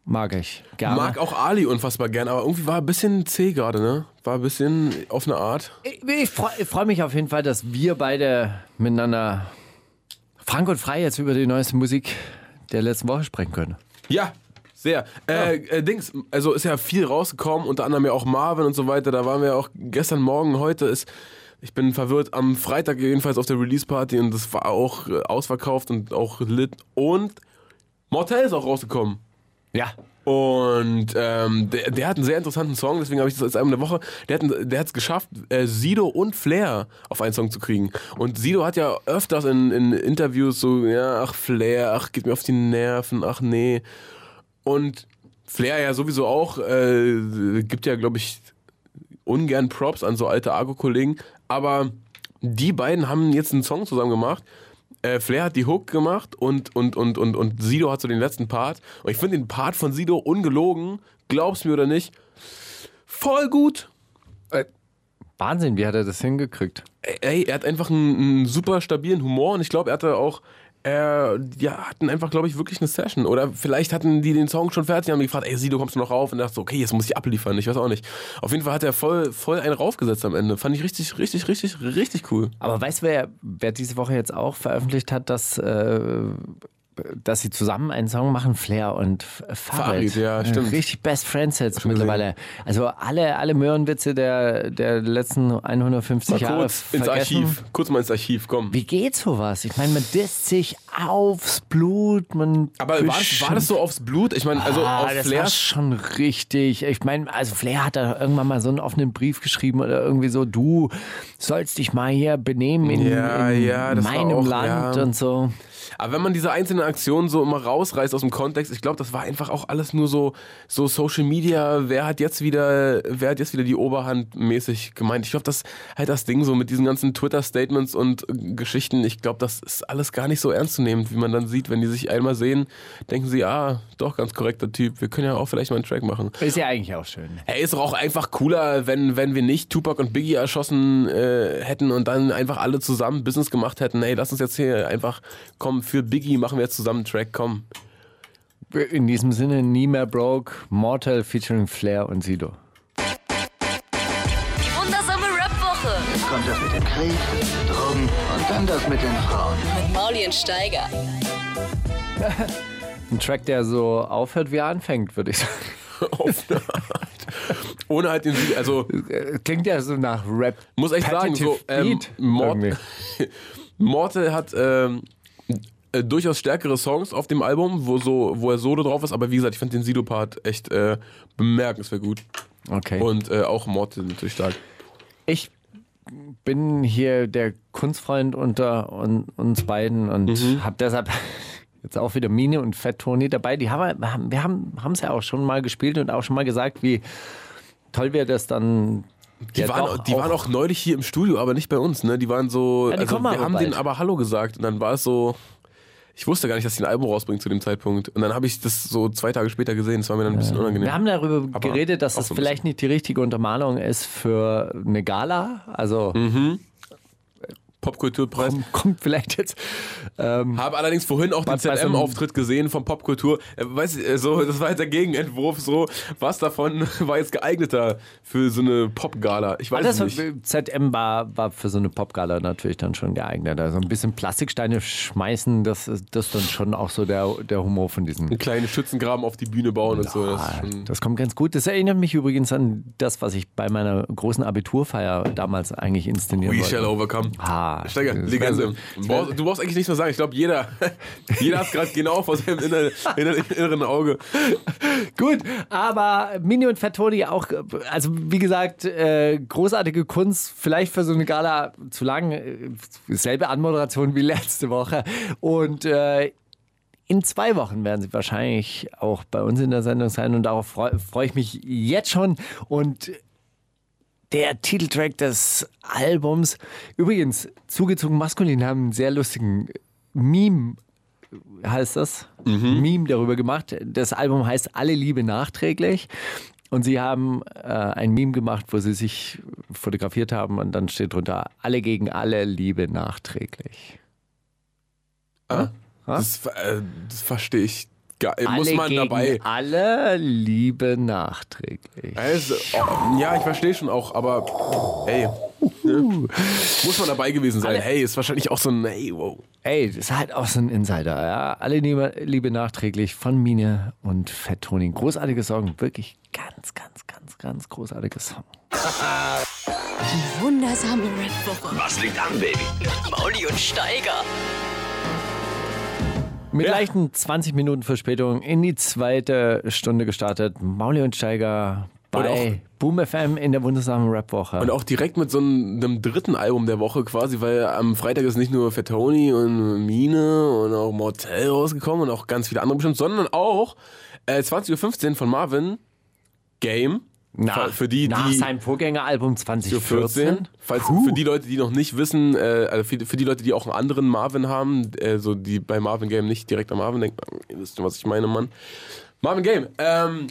mag ich gerne. Mag auch Ali unfassbar gern, aber irgendwie war ein bisschen zäh gerade, ne? War ein bisschen auf eine Art. Ich, ich freue freu mich auf jeden Fall, dass wir beide miteinander frank und frei jetzt über die neueste Musik der letzten Woche sprechen können. Ja, sehr. Äh, äh, Dings, also ist ja viel rausgekommen, unter anderem ja auch Marvin und so weiter. Da waren wir auch gestern Morgen, heute ist. Ich bin verwirrt, am Freitag jedenfalls auf der Release-Party und das war auch äh, ausverkauft und auch lit. Und Mortel ist auch rausgekommen. Ja. Und ähm, der, der hat einen sehr interessanten Song, deswegen habe ich das als Album der Woche. Der hat der hat es geschafft, äh, Sido und Flair auf einen Song zu kriegen. Und Sido hat ja öfters in, in Interviews so, ja, ach Flair, ach geht mir auf die Nerven, ach nee. Und Flair ja sowieso auch, äh, gibt ja, glaube ich, ungern Props an so alte Argo-Kollegen, aber die beiden haben jetzt einen Song zusammen gemacht. Äh, Flair hat die Hook gemacht und, und, und, und, und Sido hat so den letzten Part. Und ich finde den Part von Sido ungelogen, glaub's mir oder nicht, voll gut. Wahnsinn, wie hat er das hingekriegt? Ey, er hat einfach einen, einen super stabilen Humor und ich glaube, er hatte auch, äh, ja, hatten einfach, glaube ich, wirklich eine Session. Oder vielleicht hatten die den Song schon fertig und haben gefragt, ey, Sido, kommst du noch rauf? Und dachte so, okay, jetzt muss ich abliefern. Ich weiß auch nicht. Auf jeden Fall hat er voll, voll einen raufgesetzt am Ende. Fand ich richtig, richtig, richtig, richtig cool. Aber weißt du, wer, wer diese Woche jetzt auch veröffentlicht hat, dass, äh, dass sie zusammen einen Song machen, Flair und Farid. Farid, ja, stimmt. Richtig Best Friends jetzt Schon mittlerweile. Also alle, alle Möhrenwitze der, der letzten 150 Mal Jahre kurz ins vergessen. Archiv. Kurz mal ins Archiv, komm. Wie geht sowas? Ich meine, man disst sich aufs Blut, man. Aber war das, war das so aufs Blut? Ich meine, also ah, auf das war Flair. schon richtig. Ich meine, also Flair hat da irgendwann mal so einen offenen Brief geschrieben oder irgendwie so, du sollst dich mal hier benehmen in, Ja, in ja, war meinem auch, Land ja. und so. Aber wenn man diese einzelnen Aktionen so immer rausreißt aus dem Kontext, ich glaube, das war einfach auch alles nur so, so Social Media, wer hat jetzt wieder, wer hat jetzt wieder die Oberhand mäßig gemeint. Ich glaube, das halt das Ding so mit diesen ganzen Twitter-Statements und äh, Geschichten, ich glaube, das ist alles gar nicht so ernst zu nehmen, wie man dann sieht, wenn die sich einmal sehen, denken sie, ah, doch, ganz korrekter Typ, wir können ja auch vielleicht mal einen Track machen. Ist ja eigentlich auch schön. Ey, ist doch auch einfach cooler, wenn, wenn wir nicht Tupac und Biggie erschossen äh, hätten und dann einfach alle zusammen Business gemacht hätten. Ey, lass uns jetzt hier einfach, komm, für Biggie machen wir jetzt zusammen einen Track, komm. In diesem Sinne, nie mehr broke, Mortal featuring Flair und Sido. Die wundersame Rap-Woche Jetzt kommt das mit dem Krieg, Drogen und dann das mit den Frauen. mit Mauli und Steiger. Ein Track, der so aufhört, wie er anfängt, würde ich sagen. Auf eine Art. Ohne halt den Sieg, also Äh, Klingt ja so nach Rap. muss ich sagen, so ähm, Mort irgendwie. Mortal hat ähm, äh, durchaus stärkere Songs auf dem Album, wo, so, wo er solo drauf ist, aber wie gesagt, ich fand den Sido-Part echt äh, bemerkenswert gut. Okay. Und äh, auch Mortal natürlich stark. ich bin hier der Kunstfreund unter un, uns beiden und Mhm. habe deshalb jetzt auch wieder Mine und Fett Tony dabei. Die haben wir haben wir haben es ja auch schon mal gespielt und auch schon mal gesagt, wie toll wir das dann. Die, ja waren, doch die waren auch neulich hier im Studio, aber nicht bei uns. Ne? Die waren so. Ja, die also wir haben bald. denen aber Hallo gesagt und dann war es so. Ich wusste gar nicht, dass die ein Album rausbringen zu dem Zeitpunkt. Und dann habe ich das so zwei Tage später gesehen. Das war mir dann ein bisschen unangenehm. Wir haben darüber Aber geredet, dass das so vielleicht nicht die richtige Untermalung ist für eine Gala. Also Mhm. Popkulturpreis. kommt, kommt vielleicht jetzt. Ähm, Habe allerdings vorhin auch den ZM-Auftritt gesehen vom Popkultur. Äh, Weißt du, äh, so, das war jetzt der Gegenentwurf. So, was davon war jetzt geeigneter für so eine Popgala? Ich weiß es nicht. ZM war, war für so eine Popgala natürlich dann schon geeignet. Also ein bisschen Plastiksteine schmeißen, das ist das dann schon auch so der, der Humor von diesen. Einen kleinen Schützengraben auf die Bühne bauen und so. Das Das kommt ganz gut. Das erinnert mich übrigens an das, was ich bei meiner großen Abiturfeier damals eigentlich inszenieren We shall wollte. overcome. Ah, Steiger, Legende. Du brauchst, du brauchst eigentlich nichts mehr sagen. Ich glaube, jeder, jeder hat gerade genau vor seinem inneren, inneren, inneren Auge. Gut, aber Mini und Fettoni auch, also wie gesagt, äh, großartige Kunst, vielleicht für so eine Gala zu lang, äh, selbe Anmoderation wie letzte Woche. Und äh, in zwei Wochen werden sie wahrscheinlich auch bei uns in der Sendung sein und darauf freue freu ich mich jetzt schon. Und der Titeltrack des Albums, übrigens, zugezogen maskulin, haben einen sehr lustigen Meme heißt das, Meme darüber gemacht. Das Album heißt Alle Liebe nachträglich. Und sie haben äh, ein Meme gemacht, wo sie sich fotografiert haben und dann steht drunter, alle gegen alle Liebe nachträglich. Ah, das, äh, das verstehe ich. Gar, muss alle man gegen dabei. alle Liebe nachträglich. Also, oh, ja, ich verstehe schon auch, aber hey, ne? muss man dabei gewesen sein. Hey, ist wahrscheinlich auch so ein, hey, wow. Ey, das ist halt auch so ein Insider, ja. Alle Liebe, Liebe nachträglich von Mine und Fett Toni. Großartiger Song, wirklich ganz, ganz, ganz, ganz großartiger Song. Die wundersame Rap-Woche. Was liegt an, Baby? Mauli und Steiger. Mit leichten 20 Minuten Verspätung in die zweite Stunde gestartet. Mauli und Steiger bei Boom FM in der wundersamen Rap-Woche. Und auch direkt mit so einem, einem dritten Album der Woche quasi, weil am Freitag ist nicht nur Fettoni und Mine und auch Mortel rausgekommen und auch ganz viele andere bestimmt, sondern auch äh, 20.15 Uhr von Marvin, Game Nach, für die, nach die seinem Vorgängeralbum 2014. 14. Falls für die Leute, die noch nicht wissen, äh, also für, für die Leute, die auch einen anderen Marvin haben, äh, so die bei Marvin Game nicht direkt an Marvin denken, ihr wisst schon, was ich meine, Mann. Marvin Game, ähm,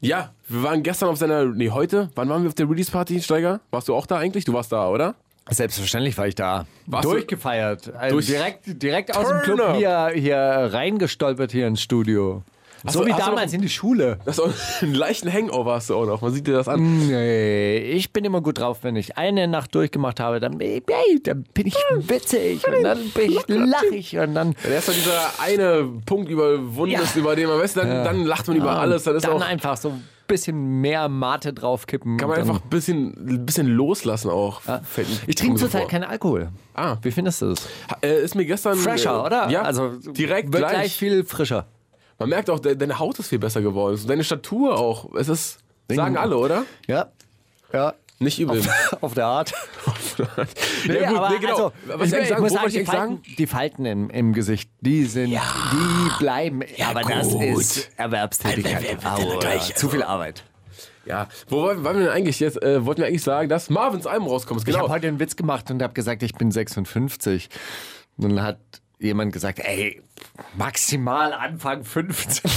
ja, wir waren gestern auf seiner, nee, heute, wann waren wir auf der Release Party, Steiger? Warst du auch da eigentlich? Du warst da, oder? Selbstverständlich war ich da. Warst du- Durchgefeiert. Also Durch- direkt direkt aus dem Club hier, hier reingestolpert hier ins Studio. So wie damals in die Schule. Das ist einen leichten Hangover hast du auch noch. Man sieht dir das an. Nee, ich bin immer gut drauf, wenn ich eine Nacht durchgemacht habe, dann, ey, dann bin ich witzig und dann bin ich lachig und dann Der ist doch dieser eine Punkt überwunden Ja. ist, über den man weiß, dann, dann lacht man über alles. Dann ist dann auch, einfach so ein bisschen mehr Mate draufkippen. kann man einfach ein bisschen, bisschen loslassen auch. Mir- Ich trinke so zurzeit keinen Alkohol. Ah. Wie findest du das? Äh, ist mir gestern. Fresher, äh, oder? Ja, also direkt wird gleich. gleich viel frischer. Man merkt auch, de deine Haut ist viel besser geworden. Deine Statur auch. Es ist, sagen alle, oder? Ja. Ja. Nicht übel. Auf der Art. ja, gut, aber nee, genau. also, Was ich eigentlich sagen, muss sagen, ich die eigentlich sagen? Falten, die Falten im, im Gesicht, die sind, die bleiben. aber das ist Erwerbstätigkeit. Aua, zu viel Arbeit. Ja, wo wollen wollen wir denn eigentlich jetzt? Äh, wollten wir eigentlich sagen, dass Marvins Album rauskommt? Ich Genau. habe heute einen Witz gemacht und habe gesagt, ich bin 56. Und dann hat jemand gesagt, ey, maximal Anfang 50.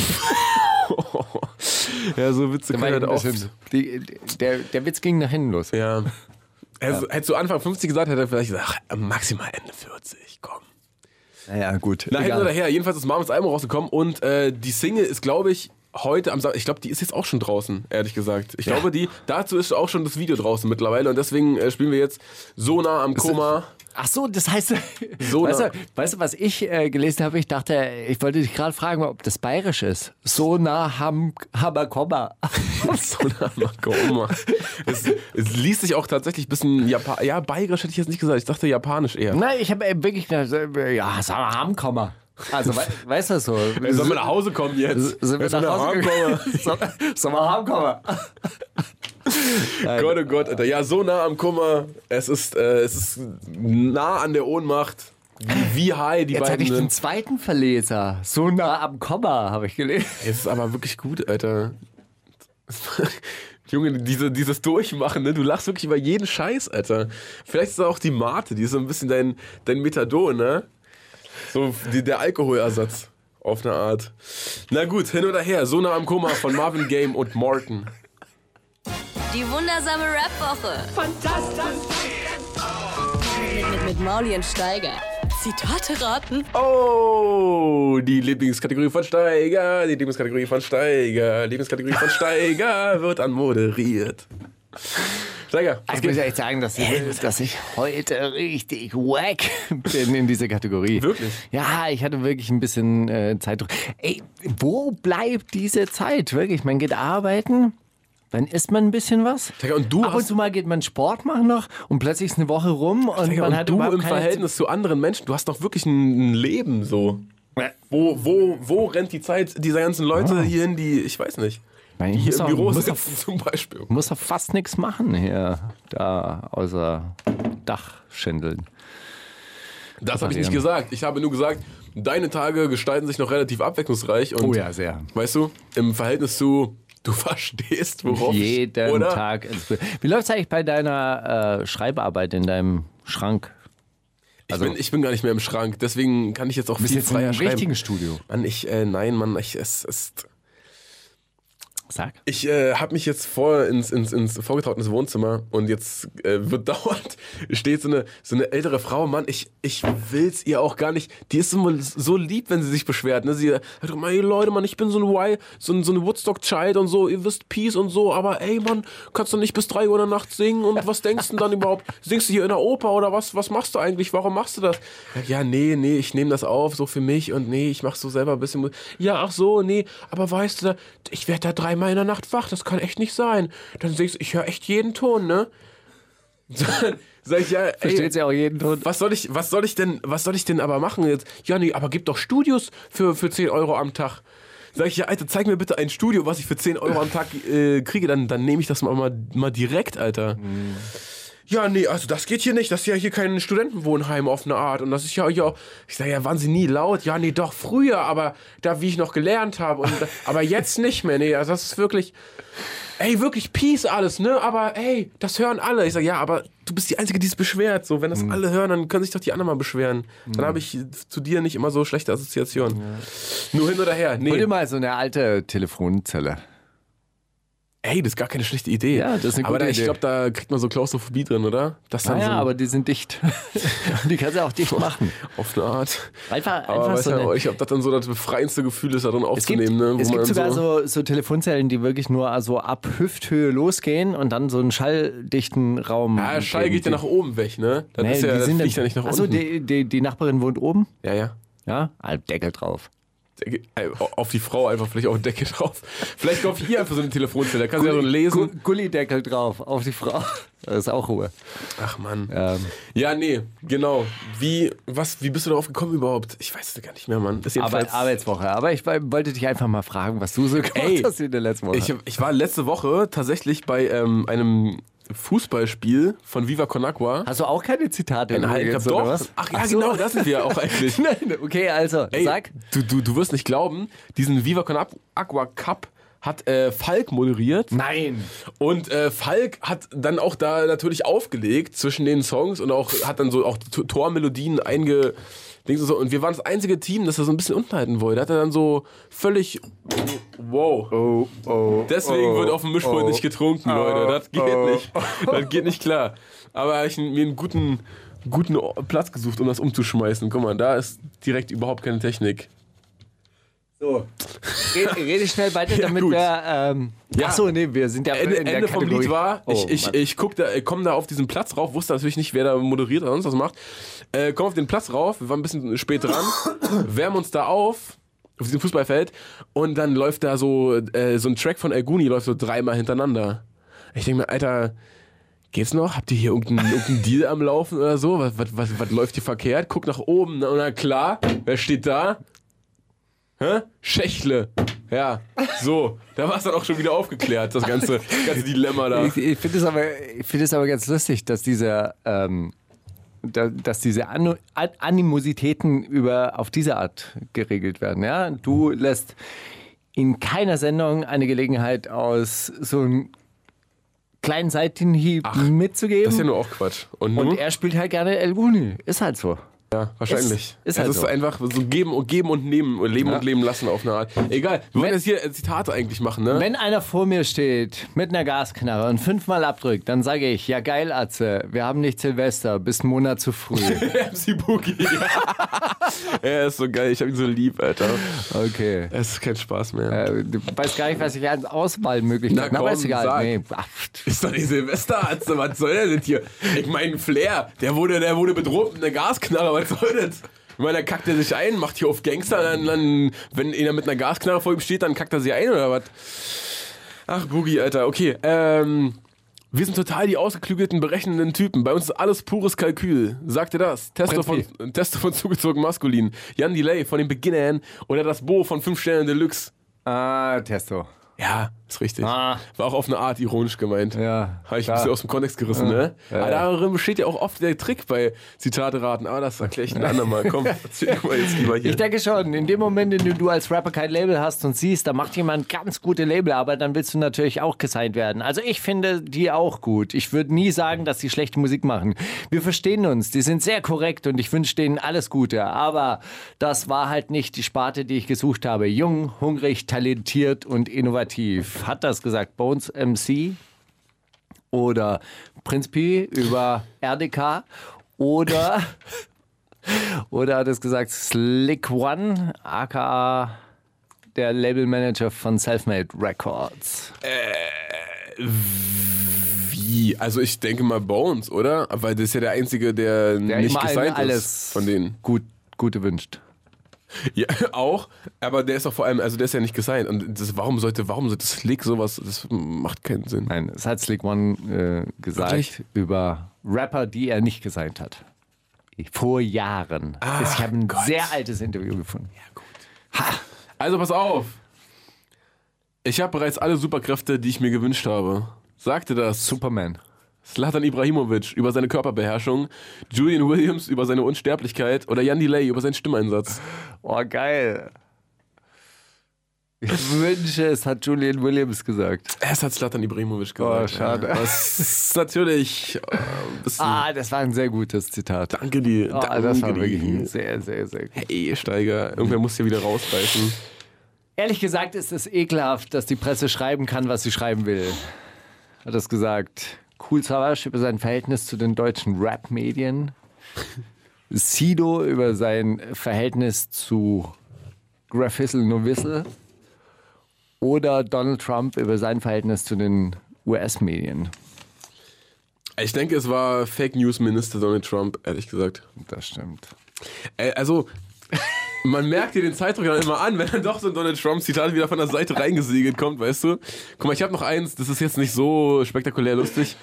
ja, so Witze können halt oft. die, der, der Witz ging nach hinten los. Ja. Also, Hättest du Anfang 50 gesagt, hätte er vielleicht gesagt, ach, maximal Ende 40, komm. Naja, gut. Na, hin oder her. Jedenfalls ist Marvins Album rausgekommen und äh, die Single ist, glaube ich, heute am Samstag. Ich glaube, die ist jetzt auch schon draußen, ehrlich gesagt. Ich glaube, die dazu ist auch schon das Video draußen mittlerweile und deswegen äh, spielen wir jetzt so nah am Koma. Ach so, das heißt, So weißt, du, weißt du, was ich äh, gelesen habe? Ich dachte, ich wollte dich gerade fragen, ob das bayerisch ist. So nah ham, hammer, komma. so nah am Koma. Es, es liest sich auch tatsächlich ein bisschen Japan. Ja, bayerisch hätte ich jetzt nicht gesagt. Ich dachte japanisch eher. Nein, ich habe äh, wirklich gedacht, äh, ja, sag mal, ham, komma. Also, we weißt du so? Sollen wir nach Hause kommen jetzt? Sind wir Sollen nach Hause gekommen? So- Sollen wir ham, komma? Gott, oh Gott, Alter. Ja, so nah am Kummer. Es ist, äh, es ist nah an der Ohnmacht. Wie, wie high die Jetzt hatte beiden ich den zweiten Verleser. So nah am Komma, habe ich gelesen. Es ist aber wirklich gut, Alter. Junge, diese, dieses Durchmachen, ne? du lachst wirklich über jeden Scheiß, Alter. Vielleicht ist es auch die Mate, die ist so ein bisschen dein, dein Methadon, ne? So die, der Alkoholersatz. Auf eine Art. Na gut, hin oder her. So nah am Koma von Marvin Game und Morton. Die wundersame Rap-Woche. Fantastisch. Mit, mit, mit Mauli und Steiger. Zitate raten. Oh, die Lieblingskategorie von Steiger, die Lieblingskategorie von Steiger, Lieblingskategorie von Steiger wird anmoderiert. Steiger, was Ich muss geht? echt sagen, dass ich, dass ich heute richtig wack bin in dieser Kategorie. Wirklich? Ja, ich hatte wirklich ein bisschen äh, Zeitdruck. Ey, wo bleibt diese Zeit? Wirklich, man geht arbeiten, dann isst man ein bisschen was. Und du Ab und zu mal geht man Sport machen noch und plötzlich ist eine Woche rum und man und hat du im Verhältnis zu anderen Menschen, du hast doch wirklich ein, Leben so. Wo, wo, wo rennt die Zeit dieser ganzen Leute hier hin, die, ich weiß nicht, Nein, die ich im Büro sitzen zum Beispiel. muss doch fast nichts machen hier, da außer Dach schindeln. Das habe ich nicht gesagt. Ich habe nur gesagt, deine Tage gestalten sich noch relativ abwechslungsreich und Oh ja, sehr. weißt du, im Verhältnis zu, du verstehst, worauf ich, Jeden oder? Tag. Wie läuft es eigentlich bei deiner äh, Schreibarbeit in deinem Schrank? Ich, bin, ich bin gar nicht mehr im Schrank, deswegen kann ich jetzt auch viel jetzt freier einem schreiben. richtigen Studio. Mann, ich, äh, nein, Mann, ich, es ist. Sag. Ich äh, habe mich jetzt vor ins, ins, ins vorgetraut ins Wohnzimmer und jetzt äh, wird dauernd steht so eine, so eine ältere Frau, Mann, ich, ich will's ihr auch gar nicht. Die ist immer so lieb, wenn sie sich beschwert. Ne? Sie sagt, hey Leute, Mann, ich bin so ein Wild, so, ein- so eine Woodstock-Child und so, ihr wisst Peace und so, aber ey, Mann, kannst du nicht bis 3 Uhr in der Nacht singen und was denkst du denn dann überhaupt? Singst du hier in der Oper oder was? Was machst du eigentlich? Warum machst du das? Ja, nee, nee, ich nehme das auf, so für mich und nee, ich mach so selber ein bisschen. Ja, ach so, nee, aber weißt du, ich werde da dreimal in der Nacht wach, das kann echt nicht sein. Dann singst du, ich höre echt jeden Ton, ne? Sag ich, ja, ey, Versteht sie auch jeden Ton? was soll ich, was soll ich denn, was soll ich denn aber machen jetzt? Ja, nee, aber gib doch Studios für, für 10 Euro am Tag. Sag ich, ja, Alter, zeig mir bitte ein Studio, was ich für 10 Euro am Tag äh, kriege, dann, dann nehme ich das mal, mal, mal direkt, Alter. Ja, nee, also das geht hier nicht. Das ist ja hier kein Studentenwohnheim auf eine Art. Und das ist ja auch. Ich sage, ja, waren sie nie laut? Ja, nee, doch früher, aber da, wie ich noch gelernt habe. Und, aber jetzt nicht mehr. Nee, also das ist wirklich. ey, wirklich Peace alles, ne? Aber ey, das hören alle. Ich sage, ja, aber du bist die Einzige, die es beschwert. So, wenn das Mhm. alle hören, dann können sich doch die anderen mal beschweren. Dann habe ich zu dir nicht immer so schlechte Assoziationen. Nur hin oder her. Hol Nee. dir mal so eine alte Telefonzelle. Ey, das ist gar keine schlechte Idee. Ja, das ist eine aber gute da, ich glaube, da kriegt man so Klaustrophobie drin, oder? Das dann Naja, so aber die sind dicht. die kannst du auch dicht machen. auf eine Art. Einfach, Aber einfach weiß so ja, ich glaube, das dann so das befreiendste Gefühl ist, da drin es gibt, aufzunehmen. ne? Es gibt sogar so, so, Telefonzellen, die wirklich nur so ab Hüfthöhe losgehen und dann so einen schalldichten Raum. ja, der Schall geht ja nach oben weg, ne? Das, Nee, ist ja, die sind fliegt ja dann- nicht nach Achso, unten. die, die, die Nachbarin wohnt oben? ja, ja. Ja, Deckel drauf. Äh, Auf die Frau einfach vielleicht auch Decke drauf. Vielleicht kaufe ich ihr einfach so eine Telefonzelle. Da kann sie ja so lesen. Gu- Gullideckel drauf auf die Frau. Das ist auch Ruhe. Ach Mann. Ähm, Ja, nee, genau. Wie, was, wie bist du darauf gekommen überhaupt? Ich weiß es gar nicht mehr, Mann. Das ist Arbeit, Arbeitswoche. Aber ich wollte dich einfach mal fragen, was du so gemacht Ey, hast in der letzten Woche. ich, ich war letzte Woche tatsächlich bei ähm, einem Fußballspiel von Viva Con Agua. Hast du auch keine Zitate übrigens, glaub oder doch. was? Ach ja, Ach so. genau, da sind wir auch eigentlich. Nein, okay, also, Ey, sag. Du, du, du wirst nicht glauben, diesen Viva Con Agua Cup hat äh, Falk moderiert. Nein. Und äh, Falk hat dann auch da natürlich aufgelegt zwischen den Songs und auch hat dann so auch Tormelodien einge. Dings und so. Und wir waren das einzige Team, das er so ein bisschen unten halten wollte. Hat er dann so völlig. Wow. Oh, oh. Deswegen oh, wird auf dem Mischpult oh. nicht getrunken, Leute. Das geht oh. nicht. Das geht nicht klar. Aber habe ich mir einen guten, guten Platz gesucht, um das umzuschmeißen. Guck mal, da ist direkt überhaupt keine Technik. So. Rede, rede schnell weiter, Ja, damit gut. wir. Ähm, Ja. Ach so, nee, wir sind ja Ende, in der Ende vom. Lied war, Oh, ich, ich, ich, guck da, ich komme da auf diesen Platz rauf, wusste natürlich nicht, wer da moderiert oder sonst was macht. Äh, komm auf den Platz rauf, wir waren ein bisschen spät dran, wärmen uns da auf, auf diesem Fußballfeld, und dann läuft da so, äh, so ein Track von Elguni, läuft so dreimal hintereinander. Ich denke mir, Alter, geht's noch? Habt ihr hier irgendeinen, irgendeinen Deal am Laufen oder so? Was, was, was, was läuft hier verkehrt? Guck nach oben, na, na klar, wer steht da? Hä? Schächle. Ja, so. Da war es dann auch schon wieder aufgeklärt, das ganze, ganze Dilemma da. Ich, ich finde es aber, ich es aber ganz lustig, dass diese, ähm, da, dass diese Anu- An Animositäten über, auf diese Art geregelt werden. Ja? Du lässt in keiner Sendung eine Gelegenheit aus, so einen kleinen Seitenhieb mitzugeben. Das ist ja nur auch Quatsch. Und und er spielt halt gerne El Guni. Ist halt so. Ja, wahrscheinlich. ist- ist halt es ist so. einfach so geben und geben und nehmen, leben und leben lassen auf eine Art. Egal, wir wollen jetzt hier Zitate eigentlich machen, ne? Wenn einer vor mir steht mit einer Gasknarre und fünfmal abdrückt, dann sage ich, ja geil, Atze, wir haben nicht Silvester, bis einen Monat zu früh. MC Boogie. er ist so geil, ich hab ihn so lieb, Alter. Okay. Es ist kein Spaß mehr. Äh, du weißt gar nicht, was ich als Auswahlmöglichkeit Na habe. ist egal. sag. Nee. Ach, Ist doch nicht Silvesterarzt, was soll der denn hier? Ich meine, Flair, der wurde, der wurde bedroht mit einer Gasknarre, was soll das? Ich meine, da kackt er sich ein, macht hier auf Gangster, dann, dann wenn einer mit einer Gasknarre vor ihm steht, dann kackt er sich ein oder was? Ach, Boogie, Alter, okay. Ähm, wir sind total die ausgeklügelten, berechnenden Typen. Bei uns ist alles pures Kalkül. Sagt ihr das? Testo von, Testo von zugezogen maskulin. Jan Delay von den Beginnern oder das Bo von 5 Sternen Deluxe. ah, Testo. Ja, ist richtig. Ah. War auch auf eine Art ironisch gemeint. Ja, Habe ich klar. ein bisschen aus dem Kontext gerissen, ne? Ja, aber ja. darin besteht ja auch oft der Trick bei Zitate raten. Aber das erkläre ich ein andermal. Komm, erzähl mal jetzt lieber hier. Ich denke schon, in dem Moment, in dem du als Rapper kein Label hast und siehst, da macht jemand ganz gute Labelarbeit, dann willst du natürlich auch gesigned werden. Also ich finde die auch gut. Ich würde nie sagen, dass die schlechte Musik machen. Wir verstehen uns, die sind sehr korrekt und ich wünsche denen alles Gute. Aber das war halt nicht die Sparte, die ich gesucht habe. Jung, hungrig, talentiert und innovativ. Hat das gesagt Bones MC? Oder Prinz P über RDK? Oder... Oder hat es gesagt Slick One, aka der Labelmanager von Selfmade Records? Wie? Also ich denke mal Bones, oder? Weil das ist ja der Einzige, der, Der nicht gesigned alles ist von denen. Gut, Gute wünscht. Ja, auch. Aber der ist doch vor allem, also der ist ja nicht gesigned. Und das, warum sollte, warum sollte Slick sowas, das macht keinen Sinn. Nein, es hat Slick One äh, gesagt über Rapper, die er nicht gesigned hat. Vor Jahren. ich habe ein Gott. sehr altes Interview gefunden. Also pass auf. Ich habe bereits alle Superkräfte, die ich mir gewünscht habe. Sagte das Superman. Slatan Ibrahimovic über seine Körperbeherrschung, Julian Williams über seine Unsterblichkeit oder Jan Delay über seinen Stimmeinsatz. Oh, geil. Ich wünsche, es hat Julian Williams gesagt. Es hat Slatan Ibrahimovic gesagt. Oh, schade. Ja, Das ist natürlich äh. Ah, das war ein sehr gutes Zitat. Danke dir. Oh, danke das war wirklich dir. sehr, sehr, sehr gut. Hey, Steiger, irgendwer muss hier wieder rausreißen. Ehrlich gesagt ist es ekelhaft, dass die Presse schreiben kann, was sie schreiben will. Hat das gesagt. Cool Savage über sein Verhältnis zu den deutschen Rap-Medien. Sido über sein Verhältnis zu Graffissel No Whistle. Oder Donald Trump über sein Verhältnis zu den US-Medien. Ich denke, es war Fake News Minister Donald Trump, ehrlich gesagt. Das stimmt. Äh, also, man merkt dir den Zeitdruck dann immer an, wenn dann doch so ein Donald Trump-Zitat wieder von der Seite reingesegelt kommt, weißt du? Guck mal, ich habe noch eins, das ist jetzt nicht so spektakulär lustig.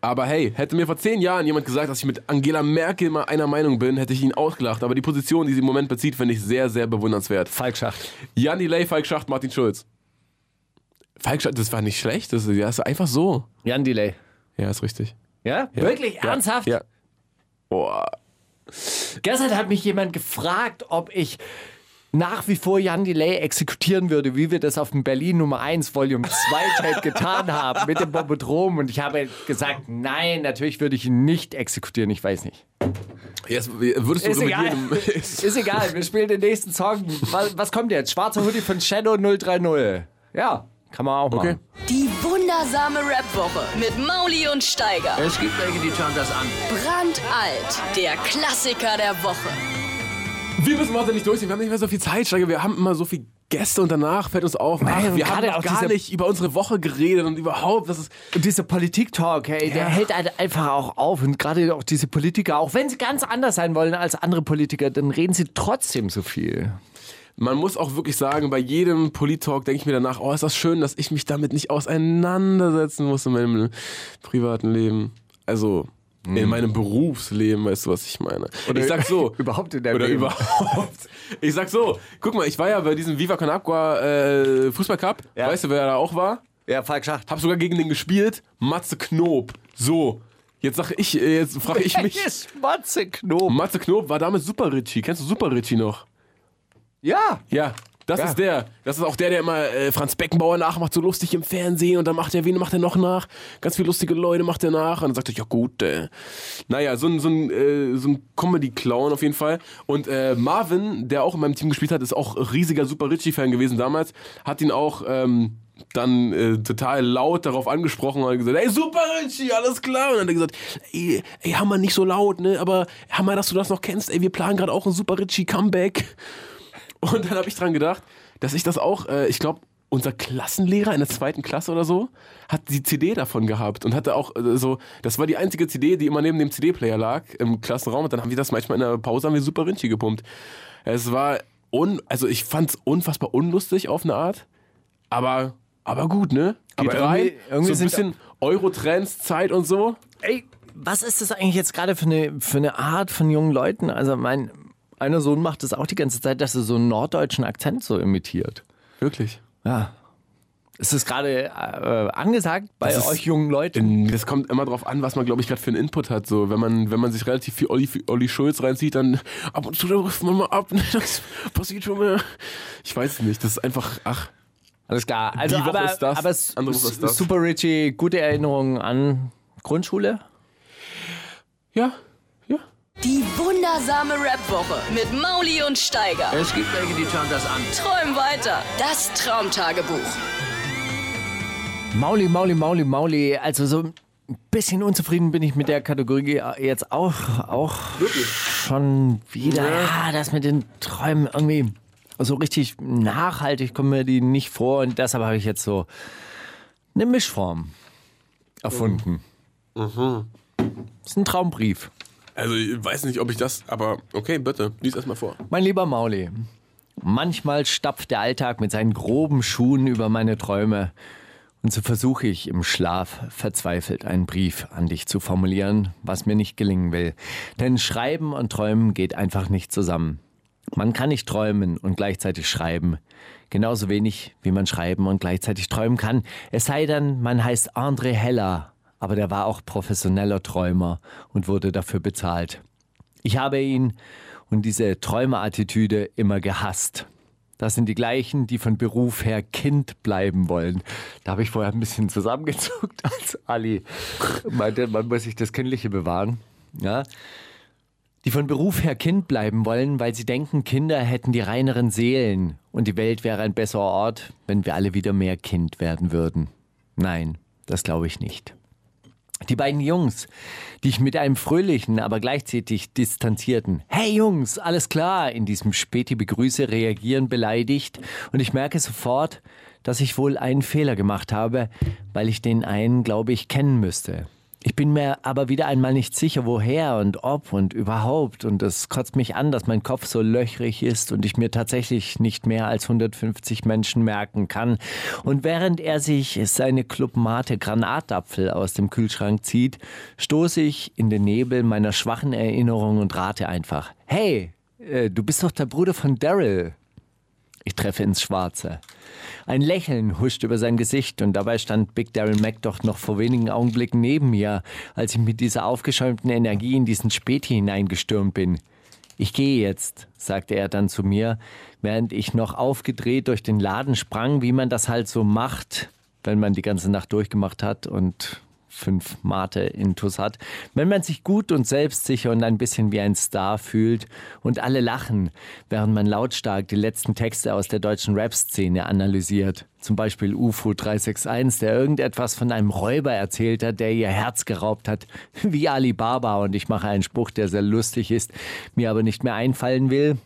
Aber hey, hätte mir vor zehn Jahren jemand gesagt, dass ich mit Angela Merkel mal einer Meinung bin, hätte ich ihn ausgelacht. Aber die Position, die sie im Moment bezieht, finde ich sehr, sehr bewundernswert. Falk Schacht. Jan Delay, Falk Schacht, Martin Schulz. Falk Schacht, das war nicht schlecht, das ja, ist einfach so. Jan Delay. Ja, ist richtig. Ja? Wirklich? Ja, Ernsthaft? Ja. Boah. Gestern hat mich jemand gefragt, ob ich nach wie vor Jan Delay exekutieren würde, wie wir das auf dem Berlin Nummer 1 Volume 2 Tape getan haben mit dem Bombodrom. Und ich habe gesagt, nein, natürlich würde ich ihn nicht exekutieren, ich weiß nicht. Jetzt würdest du Ist egal. revidieren. Ist egal, wir spielen den nächsten Song. Was, was kommt jetzt? Schwarzer Hoodie von Shadow 030. Ja, kann man auch machen. Okay. Die wundersame Rap-Woche mit Mauli und Steiger. Es gibt welche, die schauen das an. Brandalt, der Klassiker der Woche. Wir müssen heute nicht durchziehen, wir haben nicht mehr so viel Zeit, Steiger. Wir haben immer so viel Gäste und danach fällt uns auf, ach, Nein, wir haben auch gar nicht über unsere Woche geredet und überhaupt, das ist. Und dieser Politik-Talk, hey, der hält halt einfach auch auf. Und gerade auch diese Politiker, auch wenn sie ganz anders sein wollen als andere Politiker, dann reden sie trotzdem so viel. Man muss auch wirklich sagen, bei jedem Polit-Talk denke ich mir danach, oh, ist das schön, dass ich mich damit nicht auseinandersetzen muss in meinem privaten Leben. Also. In meinem Berufsleben, weißt du, was ich meine? ich sag so. Überhaupt in deinem Oder Leben. überhaupt. Ich sag so, guck mal, ich war ja bei diesem Viva Con Agua äh, Fußballcup. Ja. Weißt du, wer da auch war? Ja, Falk Schacht. Hab sogar gegen den gespielt. Matze Knob. So. Jetzt sag ich, äh, jetzt frage ich mich. Schmatze Knob. Matze Knob war damals Super Richie. Kennst du Super Richie noch? Ja. Ja. Das Ja. ist der. Das ist auch der, der immer äh, Franz Beckenbauer nachmacht, so lustig im Fernsehen. Und dann macht er, wen macht er noch nach? Ganz viele lustige Leute macht er nach. Und dann sagt er, ja gut, äh. Naja, so ein, so ein, äh, so ein Comedy-Clown auf jeden Fall. Und äh, Marvin, der auch in meinem Team gespielt hat, ist auch riesiger Super Richie-Fan gewesen damals. Hat ihn auch ähm, dann äh, total laut darauf angesprochen und hat gesagt, ey, Super Richie, alles klar. Und dann hat er gesagt, ey, ey, Hammer, nicht so laut, ne? Aber Hammer, dass du das noch kennst. Ey, wir planen gerade auch ein Super Richie-Comeback. Und dann habe ich dran gedacht, dass ich das auch, äh, ich glaube, unser Klassenlehrer in der zweiten Klasse oder so hat die CD davon gehabt und hatte auch äh, so, das war die einzige CD, die immer neben dem CD-Player lag im Klassenraum und dann haben wir das manchmal in der Pause haben wir Super Rinchi gepumpt. Es war, un, also ich fand es unfassbar unlustig auf eine Art, aber, aber gut, ne? Geht Aber rein, irgendwie- irgendwie so ein bisschen Eurotrends, Zeit und so. Ey, was ist das eigentlich jetzt gerade für eine, für eine Art von jungen Leuten? Also mein einer Sohn macht das auch die ganze Zeit, dass er so einen norddeutschen Akzent so imitiert. Wirklich. Ja. Ist das gerade äh, angesagt bei Das euch jungen Leuten? Das kommt immer drauf an, was man, glaube ich, gerade für einen Input hat. So, wenn man, wenn man sich relativ viel Olli, Olli Schulz reinzieht, dann ab und zu ruft man mal ab. Das passiert schon mal. Ich weiß es nicht. Das ist einfach, ach. Alles klar. Also, Die Woche aber, ist das, aber s- andere Woche ist das. Super Richie, gute Erinnerungen an Grundschule? Ja. Die wundersame Rap-Woche mit Mauli und Steiger. Es gibt welche, die schauen das an. Träum weiter. Das Traumtagebuch. Mauli, Mauli, Mauli, Mauli. Also so ein bisschen unzufrieden bin ich mit der Kategorie jetzt auch, auch schon wieder. Ja, das mit den Träumen irgendwie so richtig nachhaltig kommen mir die nicht vor. Und deshalb habe ich jetzt so eine Mischform erfunden. Das ist ein Traumbrief. Also, ich weiß nicht, ob ich das, aber okay, bitte, lies erst mal vor. Mein lieber Mauli, manchmal stapft der Alltag mit seinen groben Schuhen über meine Träume. Und so versuche ich im Schlaf verzweifelt einen Brief an dich zu formulieren, was mir nicht gelingen will. Denn Schreiben und Träumen geht einfach nicht zusammen. Man kann nicht träumen und gleichzeitig schreiben. Genauso wenig, wie man schreiben und gleichzeitig träumen kann. Es sei denn, man heißt André Heller, aber der war auch professioneller Träumer und wurde dafür bezahlt. Ich habe ihn und diese Träumerattitüde immer gehasst. Das sind die gleichen, die von Beruf her Kind bleiben wollen. Da habe ich vorher ein bisschen zusammengezuckt, als Ali meinte, man muss sich das Kindliche bewahren. Ja. Die von Beruf her Kind bleiben wollen, weil sie denken, Kinder hätten die reineren Seelen und die Welt wäre ein besserer Ort, wenn wir alle wieder mehr Kind werden würden. Nein, das glaube ich nicht. Die beiden Jungs, die ich mit einem fröhlichen, aber gleichzeitig distanzierten Hey Jungs, alles klar in diesem Späti begrüße reagieren beleidigt und ich merke sofort, dass ich wohl einen Fehler gemacht habe, weil ich den einen, glaube ich, kennen müsste. Ich bin mir aber wieder einmal nicht sicher, woher und ob und überhaupt. Und es kotzt mich an, dass mein Kopf so löchrig ist und ich mir tatsächlich nicht mehr als 150 Menschen merken kann. Und während er sich seine Clubmate Granatapfel aus dem Kühlschrank zieht, stoße ich in den Nebel meiner schwachen Erinnerung und rate einfach. Hey, äh, du bist doch der Bruder von Daryl. Ich treffe ins Schwarze. Ein Lächeln huscht über sein Gesicht und dabei stand Big Daryl Mac doch noch vor wenigen Augenblicken neben mir, als ich mit dieser aufgeschäumten Energie in diesen Späti hineingestürmt bin. Ich gehe jetzt, sagte er dann zu mir, während ich noch aufgedreht durch den Laden sprang, wie man das halt so macht, wenn man die ganze Nacht durchgemacht hat und fünf Mate intus hat. Wenn man sich gut und selbstsicher und ein bisschen wie ein Star fühlt und alle lachen, während man lautstark die letzten Texte aus der deutschen Rap-Szene analysiert. Zum Beispiel UFO 361, der irgendetwas von einem Räuber erzählt hat, der ihr Herz geraubt hat, wie Alibaba. Und ich mache einen Spruch, der sehr lustig ist, mir aber nicht mehr einfallen will.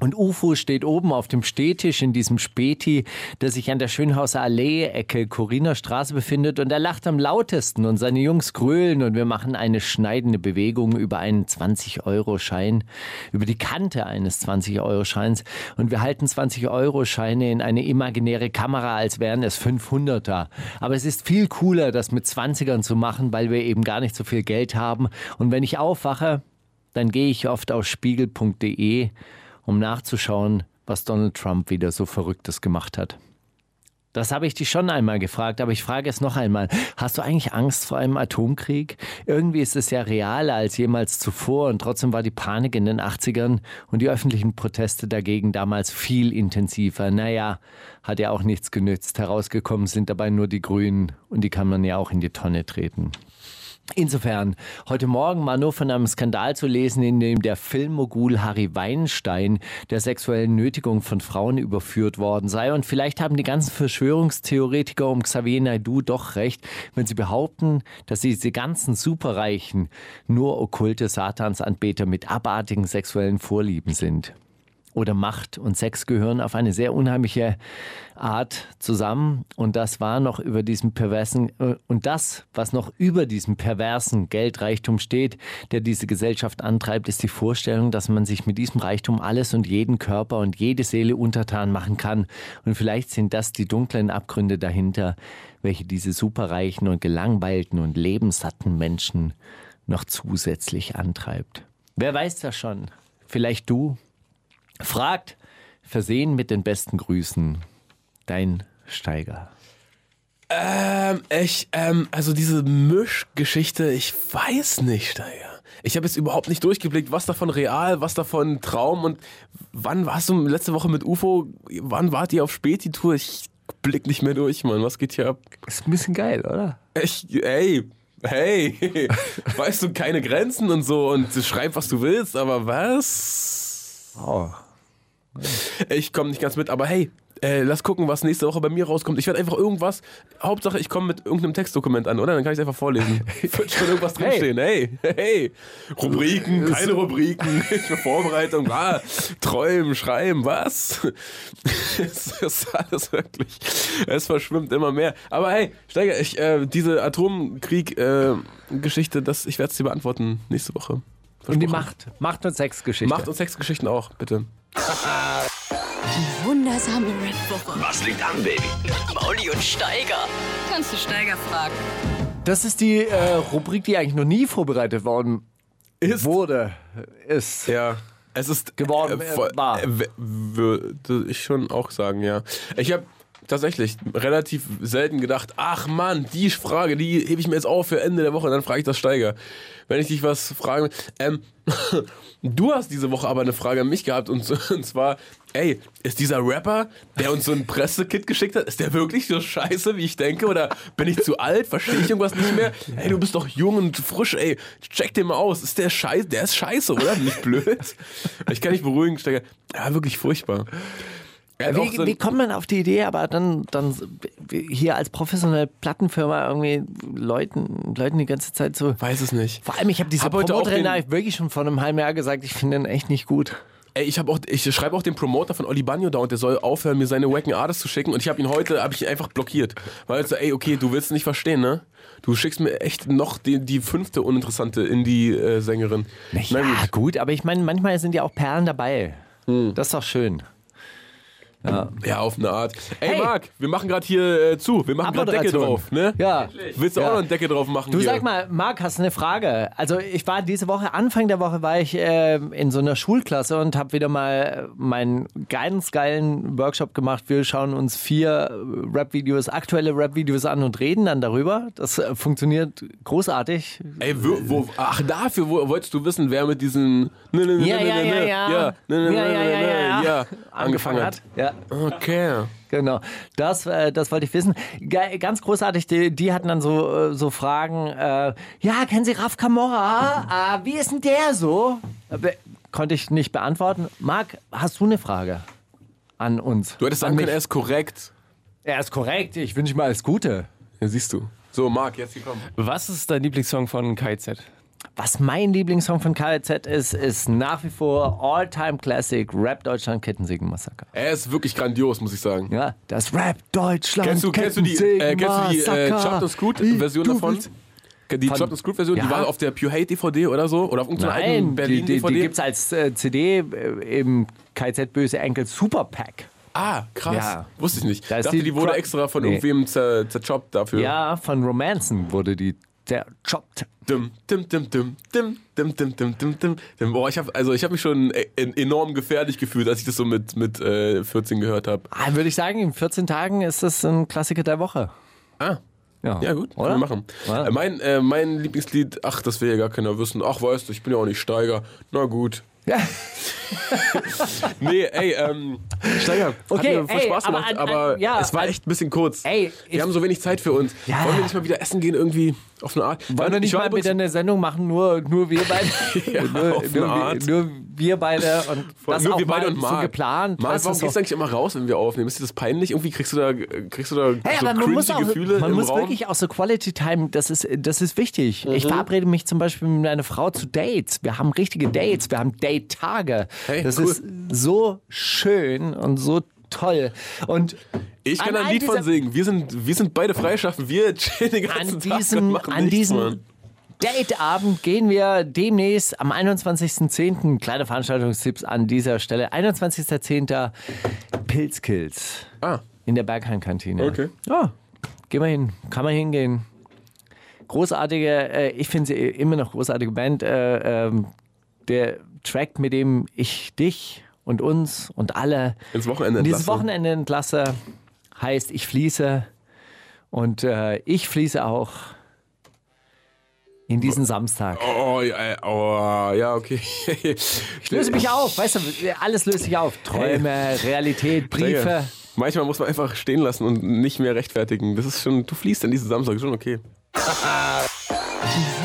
Und UFO steht oben auf dem Stehtisch in diesem Späti, der sich an der Schönhauser Allee, Ecke Coriner Straße befindet. Und er lacht am lautesten und seine Jungs grölen und wir machen eine schneidende Bewegung über einen 20-Euro-Schein, über die Kante eines 20-Euro-Scheins. Und wir halten 20-Euro-Scheine in eine imaginäre Kamera, als wären es 500er. Aber es ist viel cooler, das mit 20ern zu machen, weil wir eben gar nicht so viel Geld haben. Und wenn ich aufwache, dann gehe ich oft auf spiegel.de um nachzuschauen, was Donald Trump wieder so Verrücktes gemacht hat. Das habe ich dich schon einmal gefragt, aber ich frage es noch einmal. Hast du eigentlich Angst vor einem Atomkrieg? Irgendwie ist es ja realer als jemals zuvor und trotzdem war die Panik in den 80ern und die öffentlichen Proteste dagegen damals viel intensiver. Naja, hat ja auch nichts genützt. Herausgekommen sind dabei nur die Grünen und die kann man ja auch in die Tonne treten. Insofern, heute Morgen war nur von einem Skandal zu lesen, in dem der Filmmogul Harry Weinstein der sexuellen Nötigung von Frauen überführt worden sei. Und vielleicht haben die ganzen Verschwörungstheoretiker um Xavier Naidoo doch recht, wenn sie behaupten, dass diese ganzen Superreichen nur okkulte Satansanbeter mit abartigen sexuellen Vorlieben sind oder Macht und Sex gehören auf eine sehr unheimliche Art zusammen. Und das war noch über diesem perversen, äh, und das, was noch über diesem perversen Geldreichtum steht, der diese Gesellschaft antreibt, ist die Vorstellung, dass man sich mit diesem Reichtum alles und jeden Körper und jede Seele untertan machen kann. Und vielleicht sind das die dunklen Abgründe dahinter, welche diese superreichen und gelangweilten und lebenssatten Menschen noch zusätzlich antreibt. Wer weiß das schon? Vielleicht du, Fragt, versehen mit den besten Grüßen, dein Steiger. Ähm, ich, ähm, also diese Mischgeschichte, ich weiß nicht, Steiger. Ich habe jetzt überhaupt nicht durchgeblickt, was davon real, was davon Traum und wann warst du letzte Woche mit UFO, wann wart ihr auf Späti-Tour? Ich blick nicht mehr durch, Mann. Was geht hier ab? Ist ein bisschen geil, oder? Ich, ey, hey, weißt du, keine Grenzen und so und schreib, was du willst, aber was? Oh. Ich komme nicht ganz mit, aber hey, äh, lass gucken, was nächste Woche bei mir rauskommt. Ich werde einfach irgendwas, Hauptsache ich komme mit irgendeinem Textdokument an, oder? Dann kann ich es einfach vorlesen. Wird schon irgendwas drinstehen. Hey, hey, hey. Rubriken, keine Rubriken, Vorbereitung, ah, träumen, schreiben, was? Es ist alles wirklich, es verschwimmt immer mehr. Aber hey, Steiger, ich, äh, diese Atomkrieg-Geschichte, äh, ich werde es dir beantworten nächste Woche. Und die Macht, Macht und Sexgeschichte. Macht und Sexgeschichten auch, bitte. Die wundersame Red Woche. Was liegt an, Baby? Mauli und Steiger. Kannst du Steiger fragen? Das ist die äh, Rubrik, die eigentlich noch nie vorbereitet worden Ist. wurde. Ist. Ja. Es ist Geworden, äh, voll- war. äh, würde ich schon auch sagen, ja. Ich habe tatsächlich relativ selten gedacht, ach Mann, die Frage, die hebe ich mir jetzt auf für Ende der Woche, dann frage ich das Steiger. Wenn ich dich was frage, ähm, du hast diese Woche aber eine Frage an mich gehabt und, und zwar, ey, ist dieser Rapper, der uns so ein Pressekit geschickt hat, ist der wirklich so scheiße, wie ich denke? Oder bin ich zu alt? Verstehe ich irgendwas nicht mehr? Ey, du bist doch jung und frisch, ey, check den mal aus. Ist der scheiße? Der ist scheiße, oder? Nicht blöd? Ich kann nicht beruhigen, Steiger. Ja, wirklich furchtbar. Wie, so wie kommt man auf die Idee, aber dann, dann hier als professionelle Plattenfirma irgendwie Leuten, Leuten die ganze Zeit so. Weiß es nicht. Vor allem, ich habe diese Hab ich wirklich schon vor einem halben Jahr gesagt, ich finde den echt nicht gut. Ey, ich, auch, ich schreibe auch den Promoter von Oli Bagno da und der soll aufhören, mir seine wacken Artists zu schicken. Und ich habe ihn heute hab ich ihn einfach blockiert. Weil so, ey, okay, du willst nicht verstehen, ne? Du schickst mir echt noch die, die fünfte uninteressante Indie-Sängerin. Ja, gut. aber ich meine, manchmal sind ja auch Perlen dabei. Hm. Das ist doch schön. Ja, auf eine Art. Ey, Hey. Marc, wir machen gerade hier äh, zu. Wir machen gerade Decke drauf, ne? Ja. Willst du Ja. auch noch eine Decke drauf machen? Du hier? sag mal, Marc, hast du eine Frage? Also ich war diese Woche, Anfang der Woche war ich äh, in so einer Schulklasse und habe wieder mal meinen ganz geilen Workshop gemacht. Wir schauen uns vier Rap-Videos, aktuelle Rap-Videos an und reden dann darüber. Das äh, funktioniert großartig. Ey, wo, wo, ach, dafür wo, wolltest du wissen, wer mit diesen. Ja, ja, ja, ja. ja, Ja, ja, ja, ne, ja, ja. Ja. Okay. Genau, das, äh, das wollte ich wissen. Ge ganz großartig, die, die hatten dann so, äh, so Fragen. Äh, ja, kennen Sie Raf Camorra? Ah, wie ist denn der so? Äh, be- konnte ich nicht beantworten. Marc, hast du eine Frage an uns? Du hättest sagen können, er ist korrekt. er ist korrekt. Ich wünsche ihm alles Gute. Ja, siehst du. So, Marc, jetzt hier. Was ist dein Lieblingssong von KZ? Was mein Lieblingssong von KZ ist, ist nach wie vor All-Time Classic Rap Deutschland Kettensägen Massaker. Er ist wirklich grandios, muss ich sagen. Ja, das Rap Deutschland Kennst du, kennst du die, äh, kennst du die äh, Kettensägen-Massaker. Chopped and Screwed Version du davon? Die Von- Chopped and Screwed Version, Ja. die war auf der Pure Hate DVD oder so? Oder auf irgendeiner alten die, Berlin die, DVD? die gibt es als äh, CD äh, im KZ Böse Enkel Super Pack. ah, krass. Ja. Wusste ich nicht. Da Ich dachte, die die, wurde extra von Nee. irgendwem zer, zerchoppt dafür. Ja, von Romanzen wurde die zerchoppt. Dim, dim, dim, dim, dim, dim, dim, dim, dim, dim, dim. Boah, ich habe also ich hab mich schon e enorm gefährlich gefühlt, als ich das so mit, mit äh, 14 gehört habe. Ah, Würde ich sagen, in 14 Tagen ist das ein Klassiker der Woche. Ah, Ja, ja gut, oder? können wir machen. Äh, mein, äh, mein Lieblingslied, ach, das will ja gar keiner wissen. Ach, weißt du, ich bin ja auch nicht Steiger. Na gut. Ja. Nee, ey, ähm, Steiger, Okay, hat mir voll ey, Spaß aber gemacht, an- aber, an- ja, es war an- echt ein bisschen kurz. Ey, wir haben so wenig Zeit für uns. Ja. Wollen wir nicht mal wieder essen gehen irgendwie auf eine Art? Wollen wir Ich nicht mal wieder eine Sendung machen, nur, nur wir beide? Ja, nur, nur, nur wir beide und das nur auch wir beide mal und so Marc. geplant. Marc, warum gehst du eigentlich immer raus, wenn wir aufnehmen? Ist dir das peinlich? Irgendwie kriegst du da, kriegst du da Hey, so aber man muss, auch, Gefühle man muss Raum? wirklich auch so Quality Time, das ist, das ist wichtig. Mhm. Ich verabrede mich zum Beispiel mit meiner Frau zu Dates. Wir haben richtige Dates, wir haben Date-Tage. Hey, das cool. ist so schön und so toll. Und Ich kann an ein Lied von singen. Wir sind, wir sind beide freischaffen. Wir chillen den ganzen an Tag und diesem, machen an nichts, diesem Mann. Dateabend gehen wir demnächst am 21.10. Kleine Veranstaltungstipps an dieser Stelle. 21.10. Pilzkills Ah, in der Berghain-Kantine. Okay. Ja, gehen wir hin. Kann man hingehen. Großartige, äh, ich finde sie immer noch großartige Band. Äh, ähm, der Track, mit dem ich dich und uns und alle ins Wochenende in dieses entlasse. Wochenende entlasse, heißt Ich fließe. Und äh, ich fließe auch in diesen Samstag. Oh, ja, äh, oh, ja, okay. Ich löse mich auf, weißt du, alles löst sich auf. Träume, Realität, Briefe. Manchmal muss man einfach stehen lassen und nicht mehr rechtfertigen. Das ist schon, du fließt an diesen Samstag, schon okay.